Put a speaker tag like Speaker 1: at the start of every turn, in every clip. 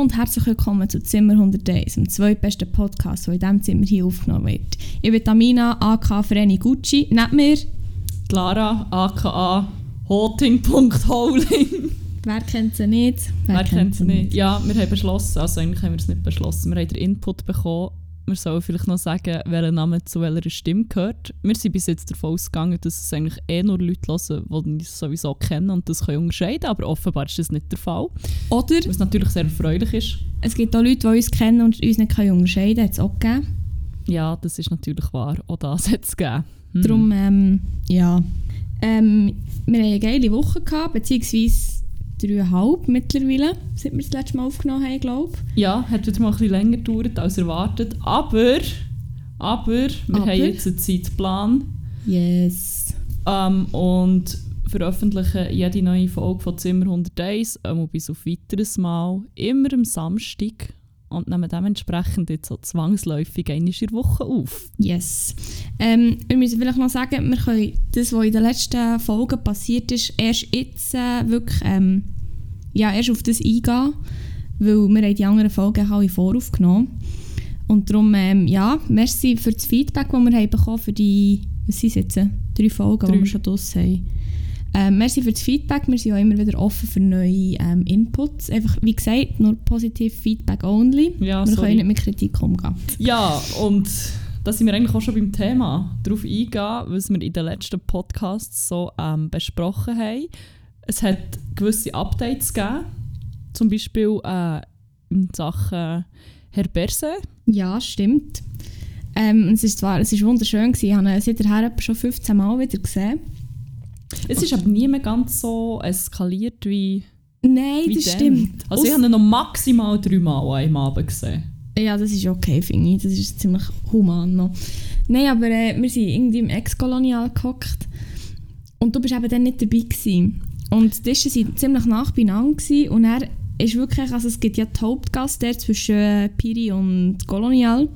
Speaker 1: Hallo und herzlich willkommen zu Zimmer 101, dem zweitbesten Podcast, der in diesem Zimmer hier aufgenommen wird. Ich bin Tamina, aka Vreni Gucci. Neben mir...
Speaker 2: Lara, aka Hoting.Holing.
Speaker 1: Wer kennt sie nicht?
Speaker 2: Wer, Wer kennt sie nicht? Ja, wir haben beschlossen, also eigentlich haben wir es nicht beschlossen, wir haben den Input bekommen, wir sollen vielleicht noch sagen, welcher Name zu welcher Stimme gehört. Wir sind bis jetzt davon ausgegangen, dass es eigentlich eh nur Leute hören, die uns sowieso kennen und das können unterscheiden aber offenbar ist das nicht der Fall.
Speaker 1: Oder...
Speaker 2: Was natürlich sehr erfreulich ist.
Speaker 1: Es gibt auch Leute, die uns kennen und uns nicht können unterscheiden können. Hat es auch gegeben.
Speaker 2: Ja, das ist natürlich wahr. Auch das hat es gegeben.
Speaker 1: Hm. Darum, ähm, ja... Ähm, wir hatten eine geile Woche, gehabt, beziehungsweise dreieinhalb mittlerweile, seit wir das letzte Mal aufgenommen haben, glaube
Speaker 2: ich. Ja, hat wieder mal ein bisschen länger gedauert als erwartet. Aber, aber wir aber. haben jetzt einen Zeitplan.
Speaker 1: Yes.
Speaker 2: Ähm, und veröffentlichen jede neue Folge von Zimmer 101, ähm, bis auf weiteres Mal, immer am Samstag und nehmen dementsprechend jetzt so zwangsläufig in der Woche auf.
Speaker 1: Yes. Ähm, wir müssen vielleicht noch sagen, wir können das, was in den letzten Folgen passiert ist, erst jetzt äh, wirklich ähm, ja, erst auf das eingehen, weil wir haben die anderen Folgen alle voraufgenommen und darum, ähm, ja, merci für das Feedback, das wir haben bekommen für die, was sind jetzt, drei Folgen, drei. die wir schon draussen haben. Ähm, merci für das Feedback. Wir sind auch immer wieder offen für neue ähm, Inputs. Einfach, wie gesagt, nur positiv Feedback only. Ja, wir sorry. können nicht mit Kritik umgehen.
Speaker 2: Ja, und da sind wir eigentlich auch schon beim Thema darauf eingehen, was wir in den letzten Podcasts so ähm, besprochen haben. Es hat gewisse Updates gegeben, zum Beispiel äh, in Sachen Herr Berse.
Speaker 1: Ja, stimmt. Ähm, es, ist zwar, es ist wunderschön, gewesen. ich habe ihn seither schon 15 Mal wieder gesehen.
Speaker 2: Es ist aber nie mehr ganz so eskaliert wie.
Speaker 1: Nein, wie das dann. stimmt.
Speaker 2: Also, ich habe ihn noch maximal dreimal einem Abend gesehen.
Speaker 1: Ja, das ist okay, finde ich. Das ist ziemlich human noch. Nein, aber äh, wir sind irgendwie im Ex-Kolonial gehockt. Und du bist eben dann nicht dabei gewesen. Und die Tische waren ziemlich nah beieinander. Gewesen. Und er ist wirklich, also es gibt ja die Hauptgasse zwischen äh, Piri und Kolonial.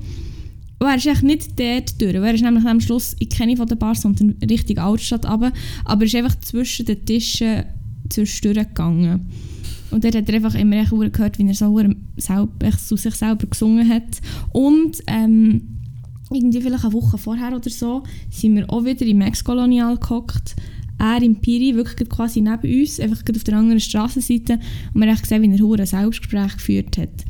Speaker 1: Und er ist nicht dort durch. Er ist nämlich am Schluss in keine von den Bars, sondern Richtung Altstadt runter. Aber er ist einfach zwischen den Tischen zwischendurch gegangen. Und dort hat er einfach immer gehört, wie er so selber, zu sich selber gesungen hat. Und ähm, irgendwie vielleicht eine Woche vorher oder so sind wir auch wieder im Ex-Kolonial gehockt. Er im Piri, wirklich quasi neben uns, einfach auf der anderen Straßenseite. Und wir haben gesehen, wie er ein Selbstgespräch geführt hat.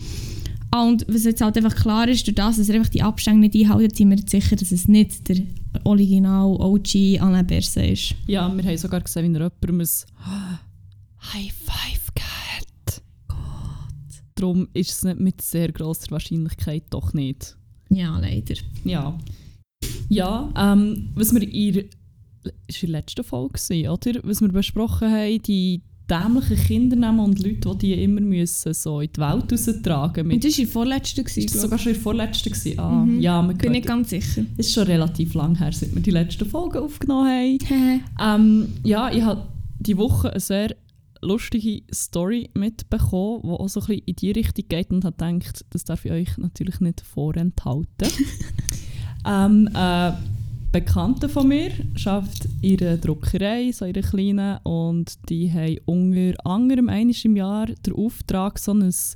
Speaker 1: Ah, und was jetzt halt einfach klar ist, durch das, dass er einfach die Abstände nicht einhält, sind wir sicher, dass es nicht der Original OG Alain Berset ist.
Speaker 2: Ja, wir haben sogar gesehen, wie er jemandem ein High Five hat. Gott. Darum ist es nicht mit sehr grosser Wahrscheinlichkeit doch nicht.
Speaker 1: Ja, leider.
Speaker 2: Ja. Ja, ähm, was wir in ist in der letzten Folge war, oder? Was wir besprochen haben, die dämlichen Kindernamen und Leute, die die immer müssen, so in die Welt raustragen müssen.
Speaker 1: Das war die vorletzte?
Speaker 2: Ist das sogar schon die vorletzte? Gewesen? Ah,
Speaker 1: mhm. ja, man Bin nicht ganz sicher.
Speaker 2: Es ist schon relativ lang her, seit wir die letzte Folge aufgenommen haben. ähm, ja, ich habe diese Woche eine sehr lustige Story mitbekommen, die auch so ein bisschen in die Richtung geht und habe gedacht, das darf ich euch natürlich nicht vorenthalten. ähm, äh, Bekannte von mir in einer Druckerei, so in einer kleinen, und die haben unter anderem einmal im Jahr den Auftrag, so ein, so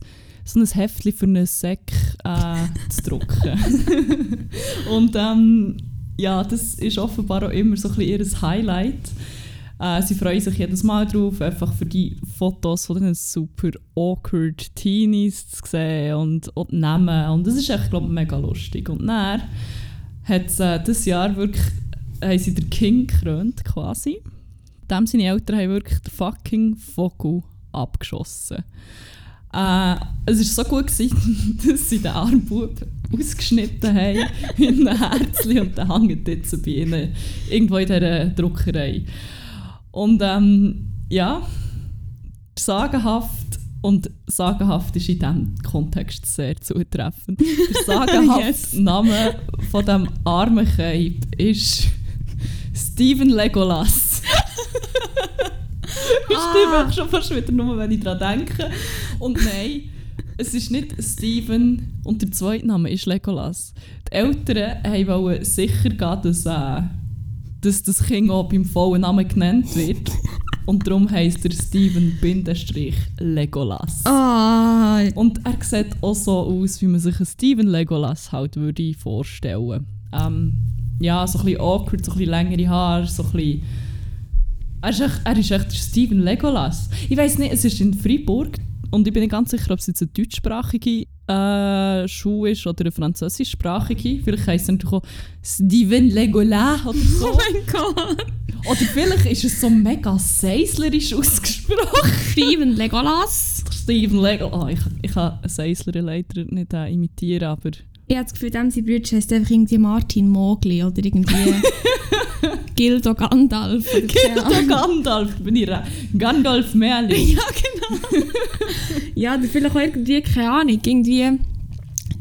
Speaker 2: ein Heftchen für einen Säck äh, zu drucken. und ähm, ja, das ist offenbar auch immer so ein bisschen ihr Highlight. Äh, sie freuen sich jedes Mal drauf, einfach für die Fotos von den super awkward Teenies zu sehen und, und Namen. Und das ist echt, glaube ich, mega lustig. Und dann hat äh, dieses Jahr wirklich haben sie den King gekrönt, quasi. Dem seine Eltern haben wirklich den fucking Vogel abgeschossen. Äh, es war so gut, gewesen, dass sie den armen ausgeschnitten haben in einem Herzchen und der hängt jetzt bei ihnen irgendwo in dieser Druckerei. Und ähm, ja, sagenhaft und sagenhaft ist in diesem Kontext sehr zutreffend. Der sagenhafte yes. Name von dem armen Keib ist Steven Legolas. ich ah. schon fast wieder nur, wenn ich daran denke. Und nein, es ist nicht Steven und der zweite Name ist Legolas. Die Eltern wollten sicher gehen, dass, äh, dass das Kind auch beim vollen Namen genannt wird. Und darum heisst er Steven Bindestrich Legolas.
Speaker 1: Ah,
Speaker 2: Und er sieht auch so aus, wie man sich einen Steven Legolas halt würde vorstellen. Ähm, ja, so ein bisschen awkward, so ein bisschen längere Haare, so ein bisschen... Er ist echt, er ist echt Steven Legolas. Ich weiß nicht, es ist in Freiburg und ich bin nicht ganz sicher, ob es jetzt eine deutschsprachige äh, Schule ist oder eine französischsprachige. Vielleicht heisst es natürlich auch Steven Legolas oder so.
Speaker 1: oh mein Gott.
Speaker 2: Oder vielleicht ist es so mega seislerisch ausgesprochen.
Speaker 1: Steven Legolas.
Speaker 2: Steven Legolas. Oh, ich, ich kann einen Seisler leider nicht äh, imitieren, aber...
Speaker 1: Ich habe das Gefühl, dem sein Bruder heisst einfach irgendwie Martin Mogli oder irgendwie Gildo Gandalf.
Speaker 2: Gildo. Gandalf, bin ich Gandalf Merlin.
Speaker 1: Ja, genau. ja, oder vielleicht auch irgendwie, keine Ahnung, irgendwie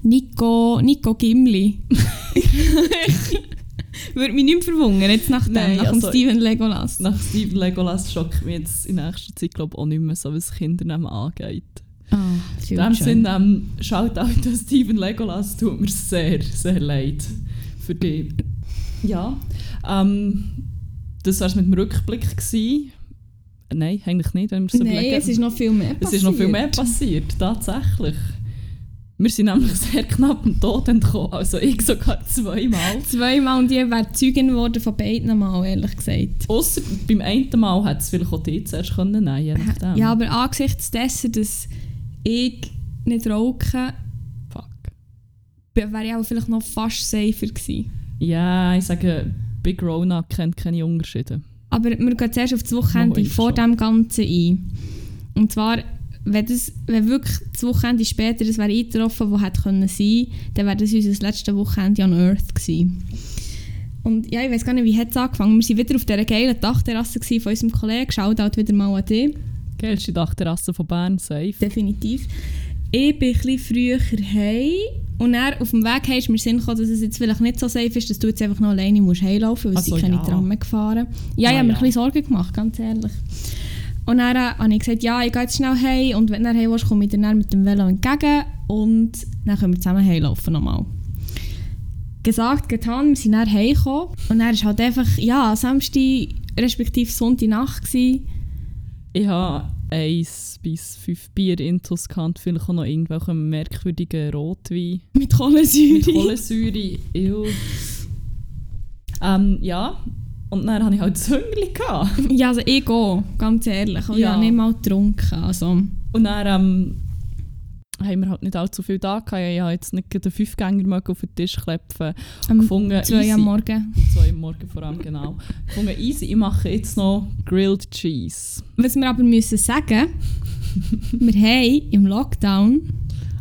Speaker 1: Nico, Nico Gimli. Würde mich nicht verwundern, jetzt nach dem,
Speaker 2: Nein,
Speaker 1: nach dem
Speaker 2: also-
Speaker 1: Steven Legolas.
Speaker 2: Nach Steven Legolas schockt mich jetzt in nächster Zeit glaub, auch nicht mehr so, was Kindernamen angeht.
Speaker 1: Ah,
Speaker 2: In dem. Sinne, ähm, schaut auch an Steven Legolas, tut mir sehr, sehr leid für dich. Ja, ähm, das war es mit dem Rückblick. Gewesen. Nein, eigentlich nicht, wenn wir es
Speaker 1: Nein,
Speaker 2: überlegen.
Speaker 1: es ist noch viel mehr
Speaker 2: Es ist noch viel mehr passiert, tatsächlich. Wir sind nämlich sehr knapp am Tod entkommen, also ich sogar zweimal.
Speaker 1: Zweimal und ich wäre Zeugin geworden von beiden Mal, ehrlich gesagt.
Speaker 2: Ausser beim einen Mal hätte es vielleicht auch die zuerst können nehmen, je nachdem.
Speaker 1: Ja, aber angesichts dessen, dass ich nicht rauche,
Speaker 2: Fuck.
Speaker 1: wäre ich auch vielleicht noch fast safer gewesen.
Speaker 2: Ja, ich sage, Big Rona kennt keine Unterschiede.
Speaker 1: Aber wir gehen zuerst auf das Wochenende vor dem Ganzen ein. Und zwar, wenn, das, wenn wirklich das Wochenende später das wäre eingetroffen, das hätte können sein, dann wäre das unser letztes Wochenende on Earth gewesen. Und ja, ich weiß gar nicht, wie hat es angefangen. Wir waren wieder auf dieser geilen Dachterrasse gewesen von unserem Kollegen. Shoutout wieder mal an dich.
Speaker 2: Geilste Dachterrasse von Bern, safe.
Speaker 1: Definitiv. Ich bin ein bisschen früher heim und dann auf dem Weg heim ist mir Sinn gekommen, dass es jetzt vielleicht nicht so safe ist, dass du jetzt einfach noch alleine musst heimlaufen musst, weil
Speaker 2: Also
Speaker 1: sie keine
Speaker 2: ja.
Speaker 1: Tram gefahren. Ja, ich habe mir
Speaker 2: ja.
Speaker 1: ein bisschen Sorgen gemacht, ganz ehrlich. Und dann äh, habe ich gesagt, ja, ich gehe jetzt schnell heim und wenn du heim willst, komme ich dir dann mit dem Velo entgegen und dann können wir zusammen heimlaufen nochmal. Gesagt, getan, wir sind dann heimgekommen und dann war halt einfach, ja, Samstag respektive Sonntagnacht gewesen.
Speaker 2: Ich habe eins bis fünf Bier intus gehabt, vielleicht auch noch irgendwelchen merkwürdigen Rotwein.
Speaker 1: mit Kohlensäure.
Speaker 2: Mit Kohlensäure. Ähm, ja, und dann hatte ich halt Züngli.
Speaker 1: Ja, also ich gehe, ganz ehrlich. Und ich
Speaker 2: Ja.
Speaker 1: habe nicht mal getrunken. Also,
Speaker 2: Und dann ähm, haben wir halt nicht allzu viel da gehabt. Ich habe jetzt nicht den Fünfgänger auf den Tisch klepfen.
Speaker 1: am
Speaker 2: Gefunden,
Speaker 1: 2
Speaker 2: easy.
Speaker 1: am Morgen.
Speaker 2: Zwei am Morgen vor allem, genau. Gefunden, easy, ich mache jetzt noch Grilled Cheese.
Speaker 1: Was wir aber müssen sagen, wir haben im Lockdown,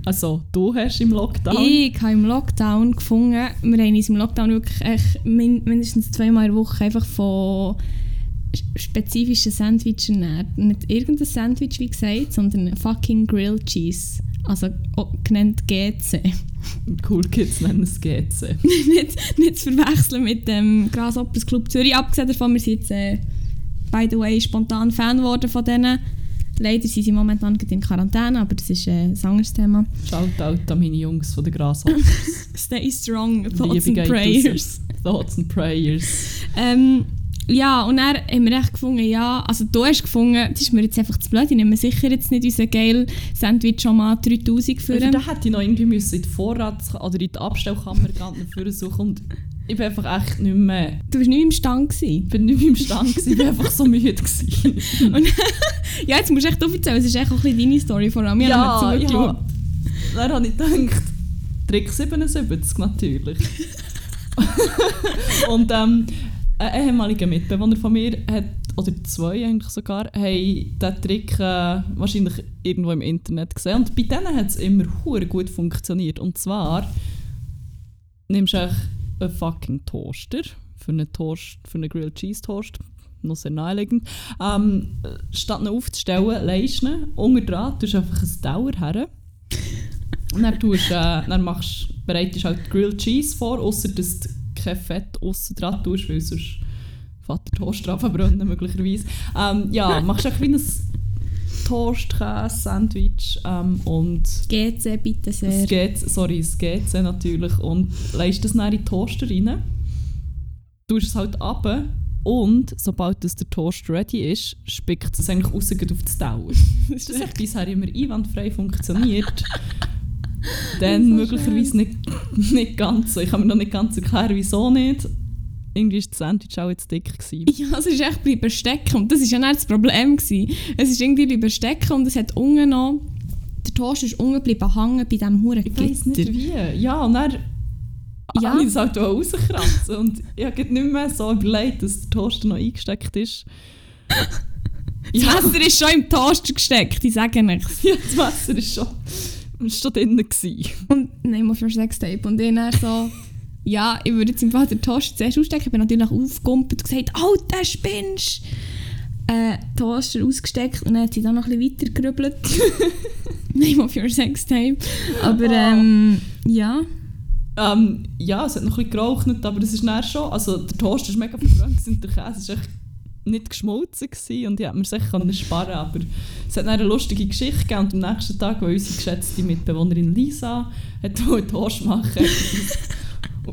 Speaker 2: Also, du hast im Lockdown...
Speaker 1: ich habe im Lockdown gefunden, wir haben uns im Lockdown wirklich mindestens zweimal in der Woche einfach von spezifischen Sandwiches ernährt. Nicht irgendein Sandwich, wie gesagt, sondern fucking Grilled Cheese. Also genannt GC.
Speaker 2: Cool Kids nennen es GC.
Speaker 1: nicht, nicht zu verwechseln mit dem Grasshoppers Club Zürich. Abgesehen davon, wir sind jetzt, äh, by the way, spontan Fan geworden von denen. Leider sind sie momentan in Quarantäne, aber das ist äh, ein anderes Thema.
Speaker 2: Shoutout an meine Jungs von der Grasshopper.
Speaker 1: Stay strong, thoughts
Speaker 2: Liebe
Speaker 1: and prayers.
Speaker 2: Thoughts and Prayers.
Speaker 1: Ähm, ja, und dann haben wir echt gefunden, ja, also du hast gefunden, das ist mir jetzt einfach zu blöd, ich nehme sicher jetzt nicht unseren geil Sandwich schon mal 3000 für
Speaker 2: Für den hätte ich noch irgendwie müssen in die Vorrats- oder in die Abstellkammer gehen dafür suchen und ich bin einfach echt nicht mehr...
Speaker 1: Du warst nicht im Stand. Gewesen.
Speaker 2: Ich bin nicht mehr im Stand, gewesen, ich bin einfach so müde. Gewesen.
Speaker 1: Ja, jetzt musst du echt aufzählen, es ist echt auch ein bisschen deine Story vor allem. Habe
Speaker 2: ja,
Speaker 1: nicht zugeschaut.
Speaker 2: ja. Dann habe ich gedacht, Trick 77 natürlich. und ähm, ein ehemaliger Mitbewohner von mir hat, oder zwei eigentlich sogar, haben diesen Trick äh, wahrscheinlich irgendwo im Internet gesehen. Und bei denen hat es immer gut funktioniert. Und zwar nimmst du einen fucking Toaster für einen, Toast, für einen Grilled Cheese Toast, noch sehr naheliegend. Ähm, statt ihn aufzustellen, leist du ihn unter dran, tust einfach ein Dauer her. Dann, tust, äh, dann machst, bereitest du halt Grilled Cheese vor, außer dass du kein Fett aussen dran tust, weil sonst der Toast drauf verbrennen, möglicherweise. Ähm, ja, machst du ein Käse, Sandwich ähm, und
Speaker 1: GC, bitte sehr.
Speaker 2: das geht, sorry, das GC natürlich. Und legst das dann in den Toaster rein, tust es halt ab Und sobald das der Toast ready ist, spickt es eigentlich raus auf das Dauer. Das hat bisher immer einwandfrei funktioniert. Dann so möglicherweise nicht, nicht ganz so. Ich kann mir noch nicht ganz erklären, wieso nicht. Irgendwie war das Sandwich auch jetzt dick. Gewesen.
Speaker 1: Ja, es ist echt bleiben stecken. Und das war ja nicht das Problem. Gewesen. Es ist irgendwie bleiben stecken und es hat unten noch... Der Toast ist unten geblieben hängen bei diesem Huren
Speaker 2: Ich weiß nicht wie. Ja, und dann ja. ich das halt rauskratzen. und ich habe nicht mehr so überlegt, dass der Toaster noch eingesteckt ist.
Speaker 1: Das ja. Messer ist schon im Toaster gesteckt, ich sage nichts.
Speaker 2: Ja, das Messer ist schon, ist schon drin. Gewesen.
Speaker 1: Und nein, mal für Sextape. Und dann so, ja, ich würde jetzt im Fall den Toaster zuerst ausstecken. Ich bin natürlich aufgekumpelt und gesagt, oh, der spinnst äh, Toaster ausgesteckt und dann hat sie dann noch ein bisschen weiter gerübelt. Name of your Sextape. Aber ähm, ja.
Speaker 2: Ähm, ja, es hat noch ein bisschen geraucht, aber es ist näher schon. Also der Toast ist mega verbrannt und der Käse war echt nicht geschmolzen gewesen und ich hätte mir sicher sparen aber es hat eine lustige Geschichte gegeben und am nächsten Tag, wo unsere geschätzte Mitbewohnerin Lisa hat Toast machen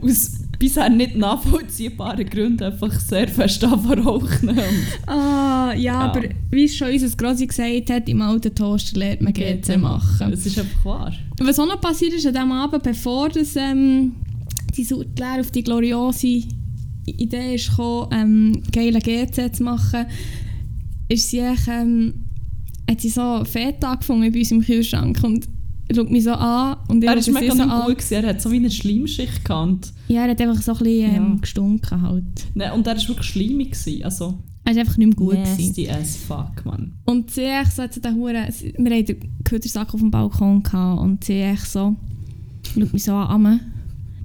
Speaker 2: aus bisher nicht nachvollziehbaren Gründen einfach sehr fest rauchen.
Speaker 1: Ah, ja, ja, aber wie schon unser Grossi gesagt hat, im alten Toaster lernt man GC machen.
Speaker 2: Das ist einfach wahr.
Speaker 1: Was auch noch passiert ist an diesem Abend, bevor das, ähm, die Lehre auf die gloriose Idee ist gekommen, ähm, geile GC zu machen, ist sie ähm, hat sie so Feta gefunden bei uns im Kühlschrank und schaut mich so an und
Speaker 2: Er ist mega so an. gut, gewesen. er hat so wie eine Schleimschicht gehabt.
Speaker 1: Ja, er hat einfach so ein bisschen ähm, ja. gestunken halt.
Speaker 2: Nein, und er war wirklich schleimig. Gewesen. Also,
Speaker 1: er war einfach nicht mehr gut.
Speaker 2: Nasty as fuck, man.
Speaker 1: Und sie echt so, hat den Huren, wir hatten den Ködersack auf dem Balkon gehabt, und sie echt so, schaut mich so an,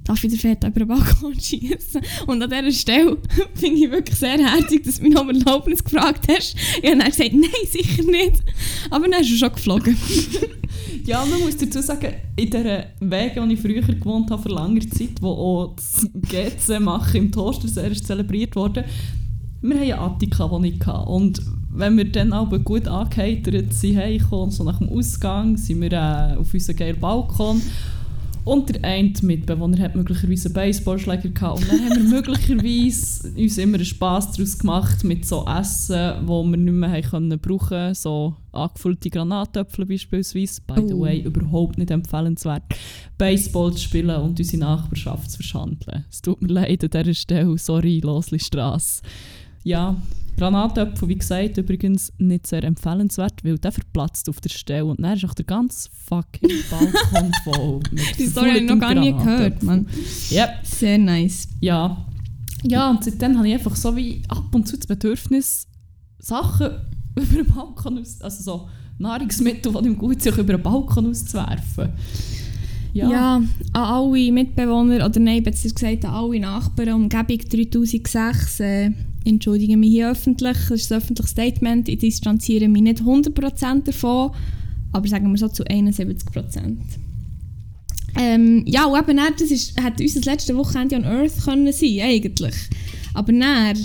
Speaker 1: darf ich den Fett über den Balkon schießen? Und an dieser Stelle finde ich wirklich sehr herzig, dass du mich noch um Erlaubnis gefragt hast. Ich habe dann gesagt, nein, sicher nicht. Aber dann ist er schon geflogen.
Speaker 2: ja, man muss dazu sagen, in der Wege, wo ich früher gewohnt habe, vor langer Zeit, wo auch das GC machen im Toaster sehr zelebriert wurde, wir hatten eine Attika-Wohnung. Und wenn wir dann aber gut angeheitert sind, heimgekommen, so nach dem Ausgang, sind wir äh, auf unseren geilen Balkon und der eine Mitbewohner hat möglicherweise einen Baseballschläger gehabt. Und dann haben wir möglicherweise uns immer einen Spass daraus gemacht mit so Essen, wo wir nicht mehr haben können So angefüllte Granatöpfel beispielsweise. By the oh. way, überhaupt nicht empfehlenswert. Baseball zu spielen und unsere Nachbarschaft zu verschandeln. Es tut mir leid an dieser Stelle. Sorry, Losli Strasse. Ja, Granatöpfel, wie gesagt, übrigens nicht sehr empfehlenswert, weil der verplatzt auf der Stelle und dann ist auch der ganze fucking Balkon voll
Speaker 1: Die Story habe ich noch gar nie gehört, man.
Speaker 2: Yep.
Speaker 1: Sehr nice.
Speaker 2: Ja. Ja, und seitdem habe ich einfach so wie ab und zu das Bedürfnis, Sachen über den Balkon aus, also so Nahrungsmittel, die im gut sind, über den Balkon auszuwerfen.
Speaker 1: Ja. ja, an alle Mitbewohner, oder nein, besser gesagt an alle Nachbarn, Umgebung 3006, äh, entschuldige mich hier öffentlich, das ist ein öffentliches Statement, ich distanziere mich nicht 100% davon, aber sagen wir so zu 71%. Ähm, ja, und eben dann, das ist, hätte unser letzte Wochenende on Earth können sein, eigentlich. Aber dann haben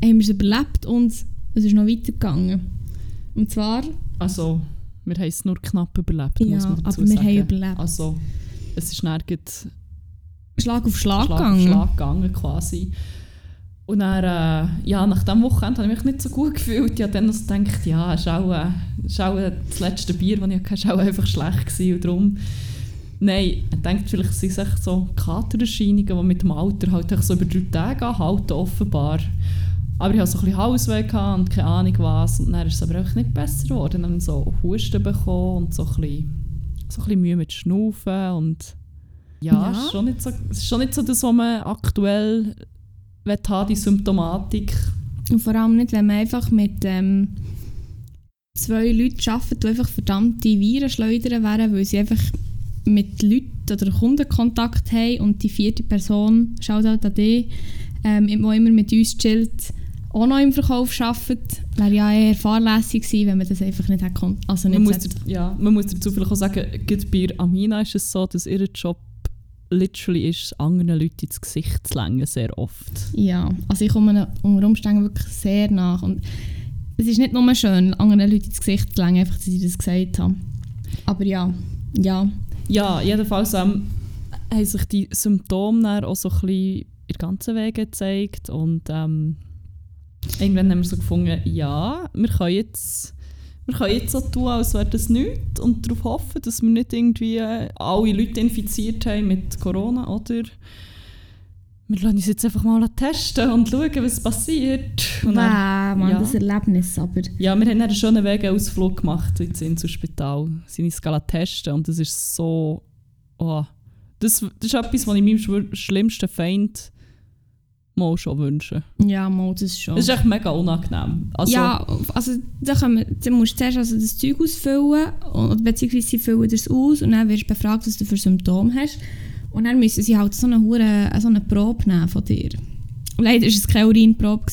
Speaker 1: wir es überlebt und es ist noch weitergegangen. Und zwar...
Speaker 2: Also, wir haben es nur knapp überlebt,
Speaker 1: ja, muss man dazu aber wir sagen. haben überlebt.
Speaker 2: Also, es ist nirgends...
Speaker 1: Schlag auf Schlag,
Speaker 2: Schlag
Speaker 1: gegangen.
Speaker 2: Schlag gegangen, quasi. Und dann, äh, ja, nach diesem Wochenende habe ich mich nicht so gut gefühlt. Ich habe dann also gedacht, ja, auch, äh, äh, das letzte Bier, das ich hatte, war einfach schlecht. Gewesen. Und darum, nein, ich denke, vielleicht sind es echt so Katererscheinungen, die mit dem Alter halt so über drei Tage anhalten, offenbar. Aber ich hatte so ein bisschen Hausweh und keine Ahnung was. Und dann ist es aber auch nicht besser geworden. Dann so Husten bekommen und so ein bisschen, so ein bisschen Mühe mit Schnaufen und ja, ja. Ist schon nicht so, es ist schon nicht so das, was man aktuell haben, die Symptomatik.
Speaker 1: Und vor allem nicht, wenn man einfach mit ähm, zwei Leuten arbeitet, die einfach verdammte Viren schleudern werden, weil sie einfach mit Leuten oder Kundenkontakt haben und die vierte Person, schaut halt an die, ähm, die immer mit uns chillt, auch noch im Verkauf arbeitet, wäre ja eher fahrlässig gewesen, wenn man das einfach nicht hätte. Also nicht
Speaker 2: man, muss, ja, man muss dazu vielleicht auch sagen, bei Amina ist es so, dass ihr Job literally ist, anderen Leuten ins Gesicht zu längen, sehr oft.
Speaker 1: Ja, also ich komme unter Umständen wirklich sehr nach. Und es ist nicht nur schön, anderen Leuten ins Gesicht zu längen, einfach, dass ich das gesagt habe. Aber ja, ja.
Speaker 2: Ja, jedenfalls ähm, haben sich die Symptome auch so ein bisschen in ganzen Wege gezeigt und ähm, irgendwann haben wir so gefunden, ja, wir können jetzt, wir können jetzt so tun, als wäre das nichts und darauf hoffen, dass wir nicht irgendwie äh, alle Leute infiziert haben mit Corona oder wir lassen uns jetzt einfach mal testen und schauen, was passiert. Und
Speaker 1: Wow, Mann,
Speaker 2: ja.
Speaker 1: das Erlebnis aber.
Speaker 2: ja, wir haben dann einen schönen Wegeausflug gemacht ins Inselspital. Sind uns testen und das ist so... Oh, das, das ist etwas, was ich meinem schlimmsten Feind mal schon wünsche.
Speaker 1: Ja, mal, das ist schon.
Speaker 2: Das ist echt mega unangenehm. Also,
Speaker 1: ja, also da wir, dann musst du zuerst also das Zeug ausfüllen, und, beziehungsweise sie füllen das aus und dann wirst du befragt, was du für Symptome hast. Und dann müssen sie halt so eine, hure, so eine Probe nehmen von dir. Leider war es keine Urinprobe.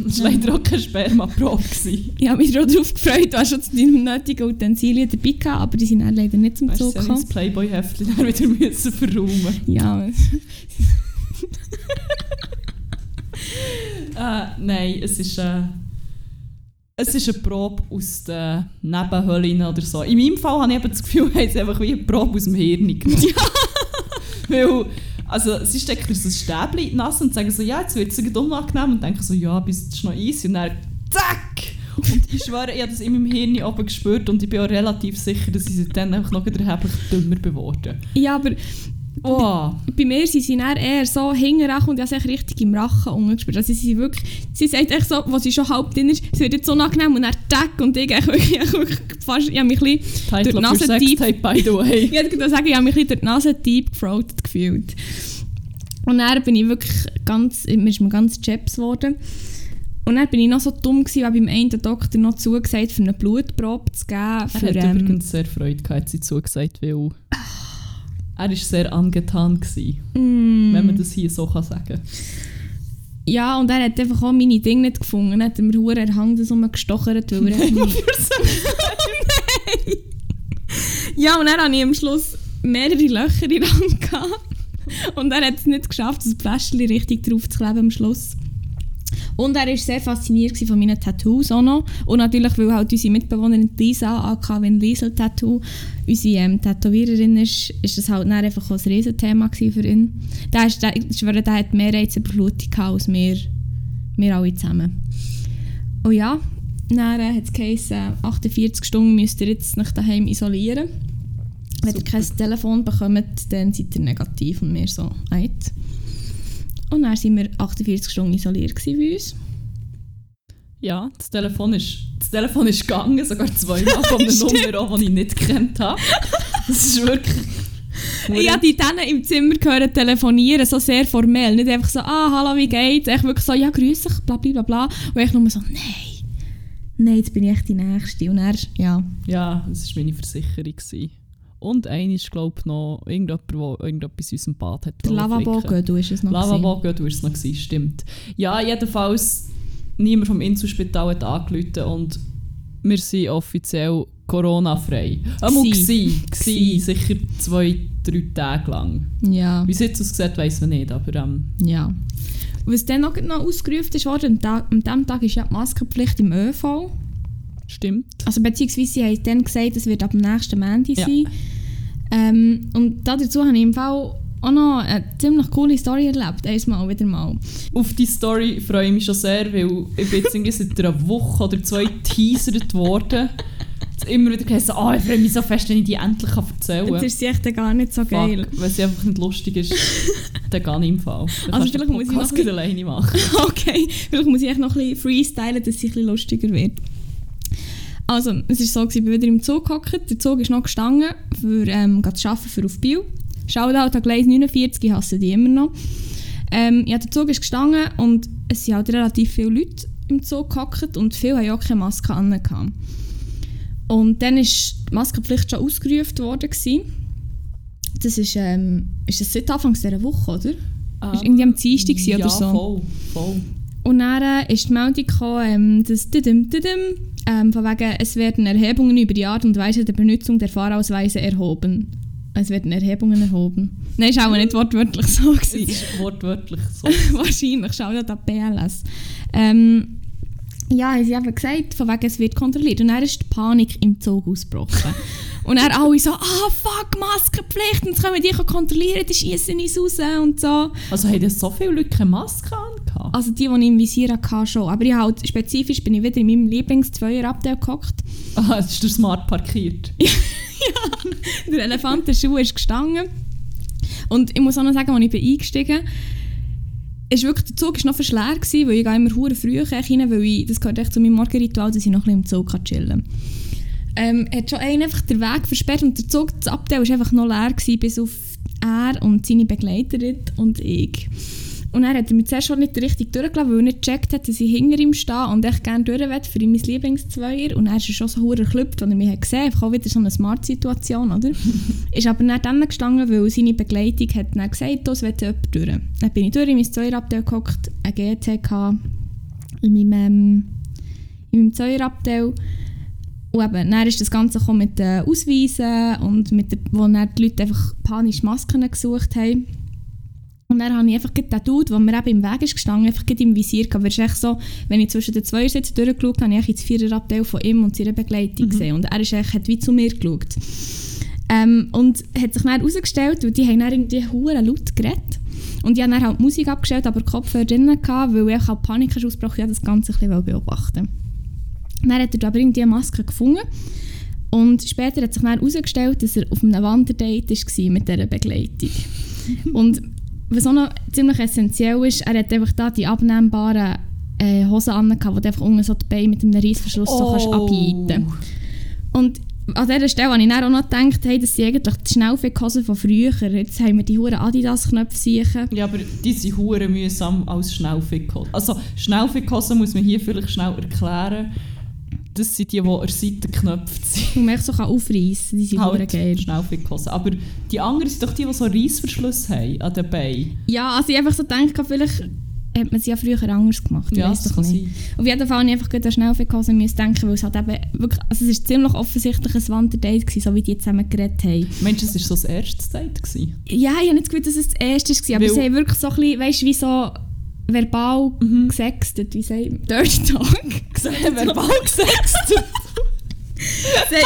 Speaker 2: das war leider auch keine Spermaprobe.
Speaker 1: Ich habe mich darauf gefreut, du hast schon die nötigen Utensilien dabei gehabt, aber die sind leider nicht zum
Speaker 2: du,
Speaker 1: Zug gekommen.
Speaker 2: das Playboy-Heftchen wieder müssen verräumen
Speaker 1: Ja,
Speaker 2: Äh, nein, es ist, äh, es ist eine Probe aus den Nebenhöhlen oder so. In meinem Fall habe ich eben das Gefühl, es ist einfach wie eine Probe aus dem Hirn genommen. Weil, also, sie stecken so ein Stäbchen in die Nase und sagen so, ja, jetzt wird es irgendwie unangenehm und denken so, ja, bis das ist noch easy und dann zack! Und ich schwöre, ich habe das in meinem Hirn oben gespürt und ich bin auch relativ sicher, dass ich seitdem einfach noch erheblich dümmer geworden
Speaker 1: ja, aber
Speaker 2: Oh,
Speaker 1: bei mir sind sie dann eher so hinterher und ich habe echt richtig im Rachen umgespürt. Also sie sind wirklich, sie sagt echt so, wo sie schon halb drin ist, es wird jetzt so unangenehm und dann tack und ich wirklich, ich wirklich fast, ich habe mich ein bisschen durch die Nase tief,
Speaker 2: Sextape, by the way.
Speaker 1: ich gerade sagen, ich habe mich ein bisschen durch die Nase deep gefrotet gefühlt. Und dann bin ich wirklich ganz, mir ist mir ganz Chaps geworden. Und dann bin ich noch so dumm gewesen, weil beim einen Doktor noch zugesagt, für eine Blutprobe zu geben.
Speaker 2: Er
Speaker 1: Für,
Speaker 2: hat
Speaker 1: ähm,
Speaker 2: übrigens sehr Freude gehabt, hat sie zugesagt, weil er war sehr angetan, gewesen,
Speaker 1: mm,
Speaker 2: wenn man das hier so kann sagen
Speaker 1: Ja, und er hat einfach auch meine Dinge nicht gefunden. Dann hat er mir hure den Hang das rumgestochert, weil er Nein. Ja, und dann hatte ich am Schluss mehrere Löcher in der Hand. Gehabt. Und er hat es nicht geschafft, das Fläschchen richtig drauf zu kleben am Schluss. Und er war sehr fasziniert von meinen Tattoos auch noch. Und natürlich, weil halt unsere Mitbewohnerin Lisa, aka Wenn Liesel Tattoo, unsere ähm, Tätowiererin ist, ist das halt dann einfach auch ein Riesenthema für ihn. Der, ist, der, ich schwöre, der hat mehr Reizüberflutung als wir, wir alle zusammen. Und ja, dann äh, hat es geheißen, 48 Stunden müsst ihr jetzt nach daheim isolieren. Wenn ihr
Speaker 2: Super.
Speaker 1: kein Telefon bekommt, dann seid ihr negativ und wir so, «Eit». Und dann waren wir 48 Stunden isoliert bei uns.
Speaker 2: Ja, das Telefon ist, das Telefon ist gegangen, sogar zweimal von einer. Nummer, die ich nicht gekannt habe. Das ist wirklich...
Speaker 1: Ich habe die dann im Zimmer gehört telefonieren, so sehr formell. Nicht einfach so, ah, hallo, wie geht's? Echt wirklich so, ja, grüß dich, bla bla bla bla. Und ich nur so, nein, nein, jetzt bin ich echt die Nächste. Und er, ja,
Speaker 2: Ja, das war meine Versicherung. Gewesen. Und einer ist, glaube ich, noch irgendjemand, der irgendetwas in unserem Bad hat
Speaker 1: der Lavabo du ist es noch.
Speaker 2: Lavabo, du warst es noch, gewesen, stimmt. Ja, jedenfalls, niemand vom Inselspital hat angerufen und wir sind offiziell Corona-frei. Einmal
Speaker 1: Gsi.
Speaker 2: gsi, sicher zwei, drei Tage lang.
Speaker 1: Ja,
Speaker 2: Wie es jetzt aussieht, weiss man nicht, aber ähm,
Speaker 1: ja. Was dann noch, noch ausgerufen ist worden, am, Tag, an diesem Tag ist ja die Maskenpflicht im ÖV.
Speaker 2: Stimmt.
Speaker 1: Also beziehungsweise sie haben dann gesagt, es wird ab dem nächsten Montag
Speaker 2: Ja.
Speaker 1: sein. Ähm, und dazu habe ich im Fall auch noch eine ziemlich coole Story erlebt. Einmal, wieder mal.
Speaker 2: Auf die Story freue ich mich schon sehr, weil ich bin jetzt irgendwie seit einer Woche oder zwei teasert worden. Jetzt immer wieder geheißen, oh, ich freue mich so fest, wenn ich die endlich kann erzählen
Speaker 1: Jetzt
Speaker 2: kann.
Speaker 1: ist sie echt gar nicht so geil.
Speaker 2: Wenn sie einfach nicht lustig ist, dann gar nicht im Fall. Dann
Speaker 1: Also vielleicht muss ich noch
Speaker 2: alleine machen.
Speaker 1: Okay, vielleicht muss ich echt noch ein bisschen freestylen, dass sie ein bisschen lustiger wird. Also, es war so, gewesen, ich bin wieder im Zug gehockt. Der Zug ist noch gestanden, für ähm, zu arbeiten für auf Biel. Shoutout an Gleis 49, ich hasse die immer noch. Ähm, ja, der Zug ist gestanden und es sind halt relativ viele Leute im Zug gehockt und viele haben auch keine Maske an. Und dann ist die Maskenpflicht schon ausgerufen worden. Gewesen. Das ist, ähm, ist das seit Anfang dieser Woche, oder? Ist irgendwie am Dienstag
Speaker 2: ja,
Speaker 1: oder so?
Speaker 2: voll, voll.
Speaker 1: Und dann äh, ist die Meldung gekommen, ähm, dass didim, didim, ähm, von wegen, es werden Erhebungen über die Art und Weise der Benutzung der Fahrausweise erhoben. Es werden Erhebungen erhoben. Nein, ist auch nicht wortwörtlich so.
Speaker 2: Es
Speaker 1: Gewesen.
Speaker 2: ist wortwörtlich so.
Speaker 1: Wahrscheinlich, schau dir da BLS. Ähm, ja, haben sie eben gesagt, von wegen, es wird kontrolliert. Und dann ist die Panik im Zug ausgebrochen. Und er alle so, ah fuck, Maskenpflicht, und jetzt können wir dich kontrollieren, die schießen uns raus und so.
Speaker 2: Also haben so viele Leute keine Maske an?
Speaker 1: Also die, die ich im Visier hatte, schon. Aber ich halt, spezifisch bin ich wieder in meinem Lieblings-Zweier-Abteil gehockt.
Speaker 2: Ah, jetzt ist der smart parkiert.
Speaker 1: ja, der Elefantenschuh ist gestanden. Und ich muss auch noch sagen, als ich bin eingestiegen bin, ist wirklich, der Zug war noch verschleer, weil ich immer früh rein, weil ich, das gehört echt zu meinem Morgenritual, dass ich noch ein bisschen im Zug chillen kann. Ähm, hat schon einen einfach den Weg versperrt und der Zug, das Abteil war einfach noch leer, gewesen, bis auf er und seine Begleiterin und ich. Und er hat mich zuerst schon nicht richtig durchgelassen, weil er nicht gecheckt hat, dass ich hinter ihm stehe und echt gerne durch will für mein Lieblingszweier. Und er ist schon so hure geklüpft, als er mich hat gesehen hat. Einfach auch wieder so eine Smart-Situation, oder? ist aber nicht dann gestanden, weil seine Begleitung hat dann gesagt, das will jemand durch. Dann bin ich durch in mein Zweierabteil gehockt, ein GTK in meinem, ähm, in meinem Zweierabteil. Und eben, dann ist das Ganze mit den Ausweisen und mit der, wo dann die Leute einfach panisch Masken gesucht haben. Und dann habe ich einfach den Dude, der mir eben im Weg ist gestanden, einfach im Visier gehabt. Weil so, wenn ich zwischen den zwei Sitzen durchgeschaut habe, habe ich ins Viererabteil von ihm und seiner Begleitung mhm. gesehen. Und er ist echt, hat wie zu mir geschaut. Ähm, und hat sich dann herausgestellt, weil die haben dann irgendwie hure laut geredet. Und ich habe dann halt die Musik abgestellt, aber Kopfhörer drinnen gehabt, weil ich halt Panik ausgebrochen habe, das Ganze ein bisschen beobachten Dann hat er aber irgendwie eine Maske gefunden. Und später hat sich dann herausgestellt, dass er auf einem Wanderdate war mit dieser Begleitung. und was auch noch ziemlich essentiell ist, er hat einfach da die abnehmbaren äh, Hosen an, die einfach unten so die Beine mit einem Reissverschluss oh. so kannst abhalten Und an dieser Stelle habe ich dann auch noch gedacht, hey, das sind eigentlich die Schnellfickhosen von früher. Jetzt haben wir die huren Adidas-Knöpfe.
Speaker 2: Ja, aber die sind hure mühsam als Schnellfickhosen. Also Schnellfickhosen muss man hier vielleicht schnell erklären das sind die, die an der Seite geknöpft sind.
Speaker 1: Und man so aufreißen die sind halt geil.
Speaker 2: Schnellfickhosen. Aber die anderen sind doch die, die so Reissverschluss haben an den Beinen.
Speaker 1: Ja, also ich einfach so denke, vielleicht hat man sie ja früher anders gemacht.
Speaker 2: Ja, das kann nicht.
Speaker 1: Auf jeden Fall habe ich einfach an Schnellfickhosen denken, weil es halt eben wirklich, also es war ziemlich offensichtlich ein Wanderdate gewesen, so wie die zusammen geredet haben.
Speaker 2: Meinst du, das war so das erste Date? Gewesen?
Speaker 1: Ja, ich habe nicht gewusst, dass es das erste war, aber weil sie haben wirklich so ein bisschen, weißt du, wie so verbal mhm. gesextet, wie sagt man? Dirty Talk.
Speaker 2: verbal gesextet.
Speaker 1: Nein.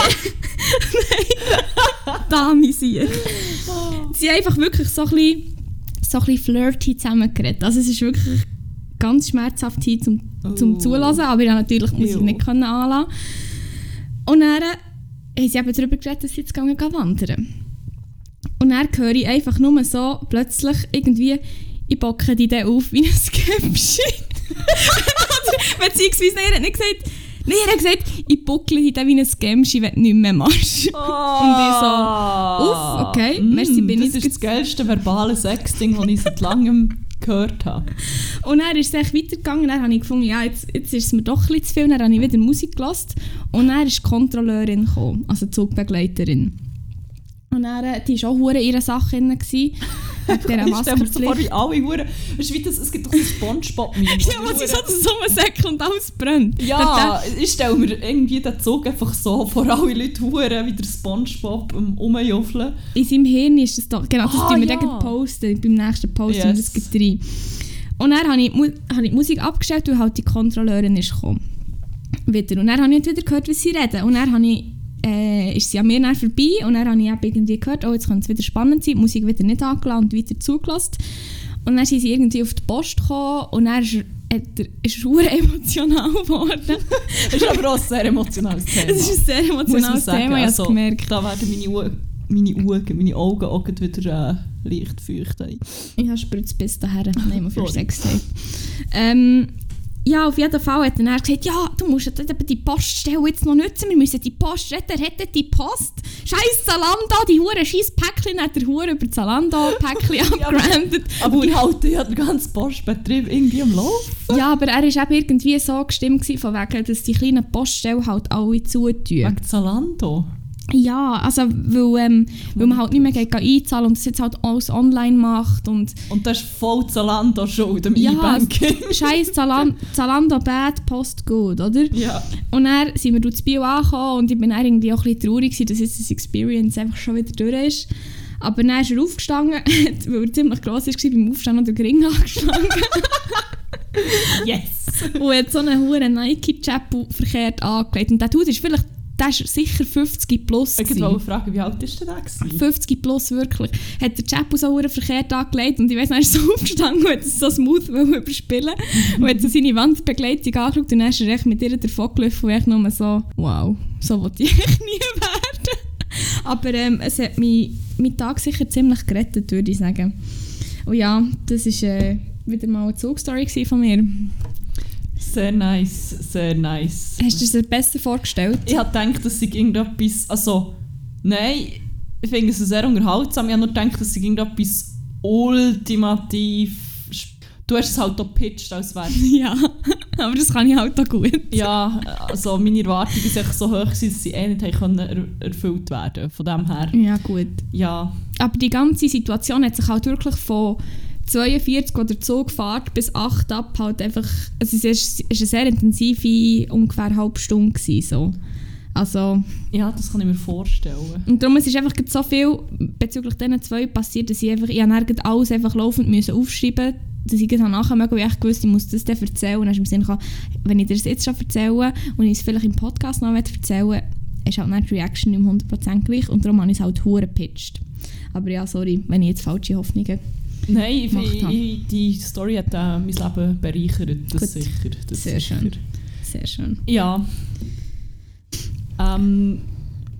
Speaker 1: Dami sie. Sie haben einfach wirklich so ein bisschen, so ein bisschen flirty zusammengeredet. Also es ist wirklich ganz schmerzhaft hier zum, zum oh. Zulassen, aber ja, natürlich muss ich nicht können anlassen. Und dann haben sie eben darüber geredet, dass sie jetzt gehen wandern. Und dann höre ich einfach nur so plötzlich irgendwie ich bocke die dann auf wie ein Käppchen. Beziehungsweise, er hat nicht gesagt, Nein, er hat gesagt, ich buckle dich dann wie ein Gemschi, wenn du nicht mehr machst. Oh. Und ich so, uff, okay,
Speaker 2: mm, merci, bin Das ist das geilste verbale Sexding, das ich seit langem gehört habe.
Speaker 1: Und dann ist es echt weitergegangen. Dann habe ich gefunden, ja, jetzt, jetzt ist es mir doch ein bisschen zu viel. Dann habe ich wieder Musik gelassen. Und dann ist die Kontrolleurin gekommen, also die Zugbegleiterin. Und dann, äh, die war auch in ihrer Sache drin.
Speaker 2: Wegen dieser Maskenpflicht. Ich alle Huren. Weißt du, es gibt doch so Spongebob-Meme.
Speaker 1: ja, was ist so das Sommersäckel und alles brennt.
Speaker 2: Ja, ich stelle mir irgendwie den Zug einfach so vor alle Leute Huren wie der Spongebob um, rumjuffeln.
Speaker 1: In seinem Hirn ist das doch, genau, das ah, wir ja. dann posten, beim nächsten Post yes. das gibt rein. Und dann habe ich, habe ich die Musik abgestellt, weil halt die Kontrolleurin ist gekommen. Wieder. Und dann habe ich wieder gehört, wie sie reden. Und dann habe ich äh, ist sie an mir dann vorbei und dann habe ich irgendwie gehört, oh, jetzt könnte es wieder spannend sein, die Musik wieder nicht angelassen und weiter zugelassen. Und dann sind sie irgendwie auf die Post gekommen und dann ist er, ist er emotional geworden.
Speaker 2: das ist aber auch ein sehr emotionales Thema.
Speaker 1: Es ist ein sehr emotionales Thema, ich also, gemerkt.
Speaker 2: Da werden meine, meine, Augen, meine Augen auch wieder äh, leicht feucht.
Speaker 1: Ich habe es bis dahin, nehmen wir für Sex ähm, ja, auf jeden Fall hat er gesagt, ja, du musst die Poststelle jetzt noch nutzen, wir müssen die Post retten, rettet die Post. Scheiß Zalando, die hure scheiß Päckchen hat der hure über Zalando Päckchen abgerandet.
Speaker 2: ja, aber die halten ja den ganzen Postbetrieb irgendwie am Laufen.
Speaker 1: Ja, aber er war irgendwie so gestimmt von wegen, dass die kleinen Poststellen halt alle zutun.
Speaker 2: Wegen Zalando?
Speaker 1: Ja, also weil, ähm, weil man halt nicht mehr geht einzahlen und das jetzt halt alles online macht. Und,
Speaker 2: und das ist voll Zalando schuld im ja, E-Banking.
Speaker 1: scheiß Zalando, Zalando bad, Post good, oder?
Speaker 2: Ja.
Speaker 1: Und dann sind wir durch Bio angekommen und ich bin dann irgendwie auch ein bisschen traurig dass jetzt das Experience einfach schon wieder durch ist. Aber dann ist er aufgestanden, weil er ziemlich gross war, beim Aufstehen und den Ring angeschlagen.
Speaker 2: yes!
Speaker 1: und hat so einen hohen Nike-Chapel verkehrt angelegt. Und der Dude ist vielleicht der ist sicher 50 plus.
Speaker 2: Ich wollte fragen, wie alt ist der da? gewesen?
Speaker 1: 50 plus wirklich. Hat der Chapu so verdammt verkehrt angelegt und ich weiss, er ist so aufgestanden und hat so smooth überspielen und hat so seine Wandbegleitung angeschaut und dann ist er echt mit ihr davon gelaufen und ich nur so, wow, so wollte ich echt nie werden. Aber ähm, es hat meinen Tag sicher ziemlich gerettet, würde ich sagen. Und ja, das war äh, wieder mal eine Zugstory von mir.
Speaker 2: Sehr nice, sehr nice.
Speaker 1: Hast du es dir besser vorgestellt?
Speaker 2: Ich habe gedacht, dass ich irgendetwas. Also, nein, ich finde es sehr unterhaltsam. Ich habe nur gedacht, dass ich irgendetwas ultimativ. Du hast es halt auch gepitcht, als wäre
Speaker 1: Ja, aber das kann ich halt auch gut.
Speaker 2: Ja, also meine Erwartungen sind echt so hoch, dass sie eh nicht können er erfüllt werden Von dem her,
Speaker 1: Ja, gut.
Speaker 2: ja.
Speaker 1: Aber die ganze Situation hat sich halt wirklich von 42, wo der Zug fährt, bis 8 ab halt einfach... Also es ist, ist eine sehr intensive, ungefähr eine halbe Stunde gewesen, so. Also...
Speaker 2: Ja, das kann ich mir vorstellen.
Speaker 1: Und darum es ist einfach so viel bezüglich diesen zwei passiert, dass ich einfach... Ich habe alles einfach laufend müssen aufschreiben dass ich nachher mögen, weil ich gewusst ich muss das dann erzählen. Und dann im Sinn wenn ich dir das jetzt schon erzähle und ich es vielleicht im Podcast noch erzählen ist halt nicht die Reaction nicht mehr 100% gleich und darum habe ich es halt hure gepitcht. Aber ja, sorry, wenn ich jetzt falsche Hoffnungen...
Speaker 2: Nein, ich, ich, ich, die Story hat äh, mein Leben bereichert, das
Speaker 1: Gut.
Speaker 2: sicher. Das
Speaker 1: Sehr
Speaker 2: sicher.
Speaker 1: schön. Sehr schön.
Speaker 2: Ja. Ähm,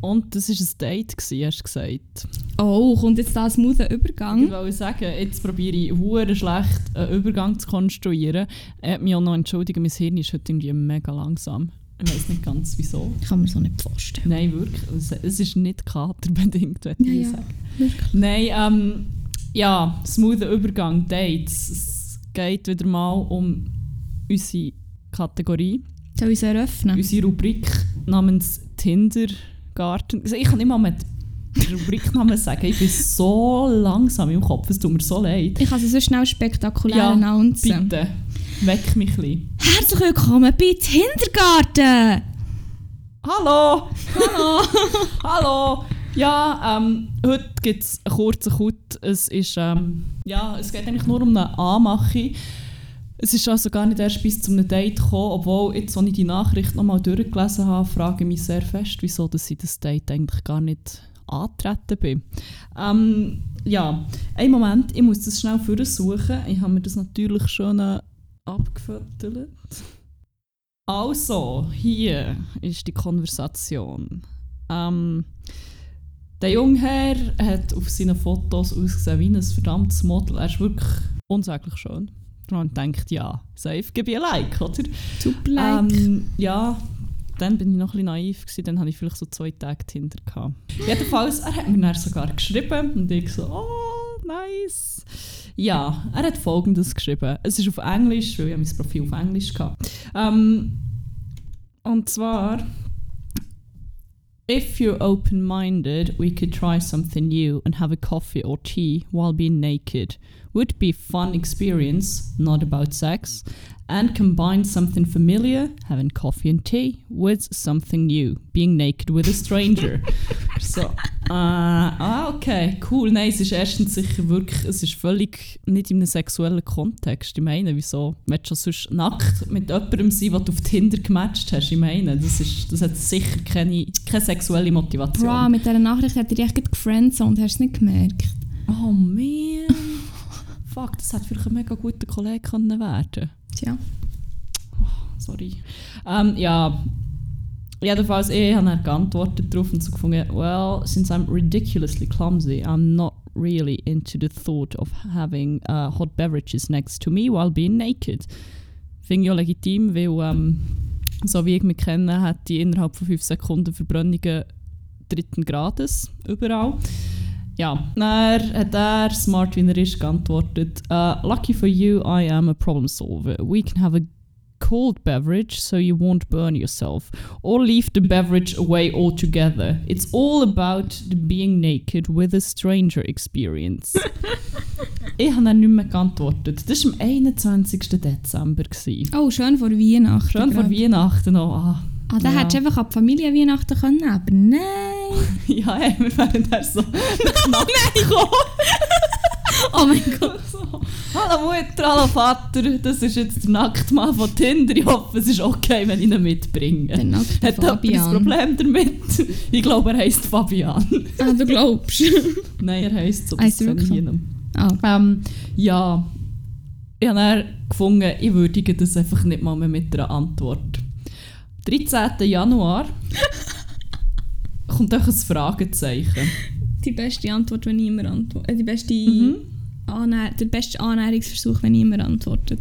Speaker 2: und das war ein Date, gewesen, hast du gesagt.
Speaker 1: Oh, kommt jetzt da ein smoother
Speaker 2: Ich
Speaker 1: Übergang?
Speaker 2: wollte sagen, jetzt probiere ich hure schlecht einen Übergang zu konstruieren. Er hat mich auch noch entschuldigen, mein Hirn ist heute irgendwie mega langsam. Ich weiß nicht ganz wieso.
Speaker 1: Ich kann mir so nicht vorstellen.
Speaker 2: Nein, wirklich. Es, ist nicht katerbedingt, würde
Speaker 1: Ja,
Speaker 2: ich
Speaker 1: ja.
Speaker 2: sagen.
Speaker 1: Wirklich.
Speaker 2: Nein, ähm, ja, smoother Übergang, Dates. Es geht wieder mal um unsere Kategorie,
Speaker 1: Soll ich es eröffnen?
Speaker 2: unsere Rubrik namens Tindergarten. Also ich kann nicht mal mit Rubriknamen sagen, ich bin so langsam im Kopf, es tut mir so leid.
Speaker 1: Ich kann es so schnell spektakulär
Speaker 2: Ja,
Speaker 1: announcen.
Speaker 2: Bitte, weck mich ein.
Speaker 1: Herzlich willkommen bei Kindergarten!
Speaker 2: Hallo!
Speaker 1: Hallo!
Speaker 2: Hallo! Ja, ähm, heute gibt es einen kurzen Cut. Es, ist, ähm, ja, es geht eigentlich nur um eine Anmache. Es ist also gar nicht erst bis zum Date gekommen, obwohl jetzt, als ich die Nachricht nochmal durchgelesen habe, frage ich mich sehr fest, wieso dass ich das Date eigentlich gar nicht antreten bin. Ähm, ja, einen Moment, ich muss das schnell suchen. Ich habe mir das natürlich schon äh, abgefüttert. Also, hier ist die Konversation. Ähm, der junge Herr hat auf seinen Fotos ausgesehen wie ein verdammtes Model. Er ist wirklich unsäglich schön. Man denkt, ja, safe gebe ich ein Like, oder?
Speaker 1: Super like.
Speaker 2: Ähm, ja, dann bin ich noch ein bisschen naiv, gewesen, dann hatte ich vielleicht so zwei Tage Tinder. Gehabt. Jedenfalls, er hat mir dann sogar geschrieben und ich so, oh, nice. Ja, er hat folgendes geschrieben. Es ist auf Englisch, weil ich mein Profil auf Englisch hatte. Ähm, und zwar, If you're open minded, we could try something new and have a coffee or tea while being naked. Would be fun experience, not about sex, and combine something familiar, having coffee and tea, with something new, being naked with a stranger. so, äh, ah, okay, cool. Nein, es ist erstens sicher wirklich, es ist völlig nicht in einem sexuellen Kontext. Ich meine, wieso? Willst du sonst nackt mit jemandem sein, den du auf Tinder gematcht hast? Ich meine, das, ist, das hat sicher keine, keine sexuelle Motivation.
Speaker 1: Bro, mit dieser Nachricht hat er dich echt gefriendzoned, hast du es nicht gemerkt?
Speaker 2: Oh man. Fuck, das hätte vielleicht ein mega guter Kollege können werden
Speaker 1: Tja.
Speaker 2: Sorry. Ähm, ja. Jedenfalls, ich habe dann geantwortet darauf und so gefunden, well, since I'm ridiculously clumsy, I'm not really into the thought of having uh, hot beverages next to me while being naked. Finde ich auch legitim, weil, ähm, so wie ich mich kenne, hat die innerhalb von 5 Sekunden Verbrennungen dritten Grades überall. Ja, dann hat er, smart wie er ist, geantwortet, uh, Lucky for you, I am a problem solver. We can have a cold beverage so you won't burn yourself, or leave the beverage away altogether. It's all about the being naked with a stranger experience. ich habe dann nicht mehr geantwortet. Das war am 21. Dezember. gewesen.
Speaker 1: Oh, schön vor Weihnachten.
Speaker 2: Schön vor
Speaker 1: gerade.
Speaker 2: Weihnachten noch. Ah,
Speaker 1: Ah, dann
Speaker 2: Ja.
Speaker 1: hättest du einfach an die Familie Weihnachten können, aber nein.
Speaker 2: ja, hey, wir wären dann so nach Nacht gekommen.
Speaker 1: oh mein Gott.
Speaker 2: So. Hallo Mutter, hallo Vater, das ist jetzt der Nacktmann von Tinder. Ich hoffe, es ist okay, wenn ich ihn mitbringe.
Speaker 1: Der nackte
Speaker 2: Hat jemand ein
Speaker 1: Fabian.
Speaker 2: Problem damit? Ich glaube, er heisst Fabian.
Speaker 1: Ah, du glaubst.
Speaker 2: Nein, er heisst so.
Speaker 1: Heisst
Speaker 2: hier nicht.
Speaker 1: ah.
Speaker 2: Ähm, ja, ich habe gefunden, ich würdige das einfach nicht mal mehr mit einer Antwort. 13. Januar kommt auch ein Fragezeichen.
Speaker 1: Die beste Antwort, wenn niemand antwortet. Äh, die beste
Speaker 2: Mhm.
Speaker 1: Annäher der beste Annäherungsversuch, wenn niemand antwortet.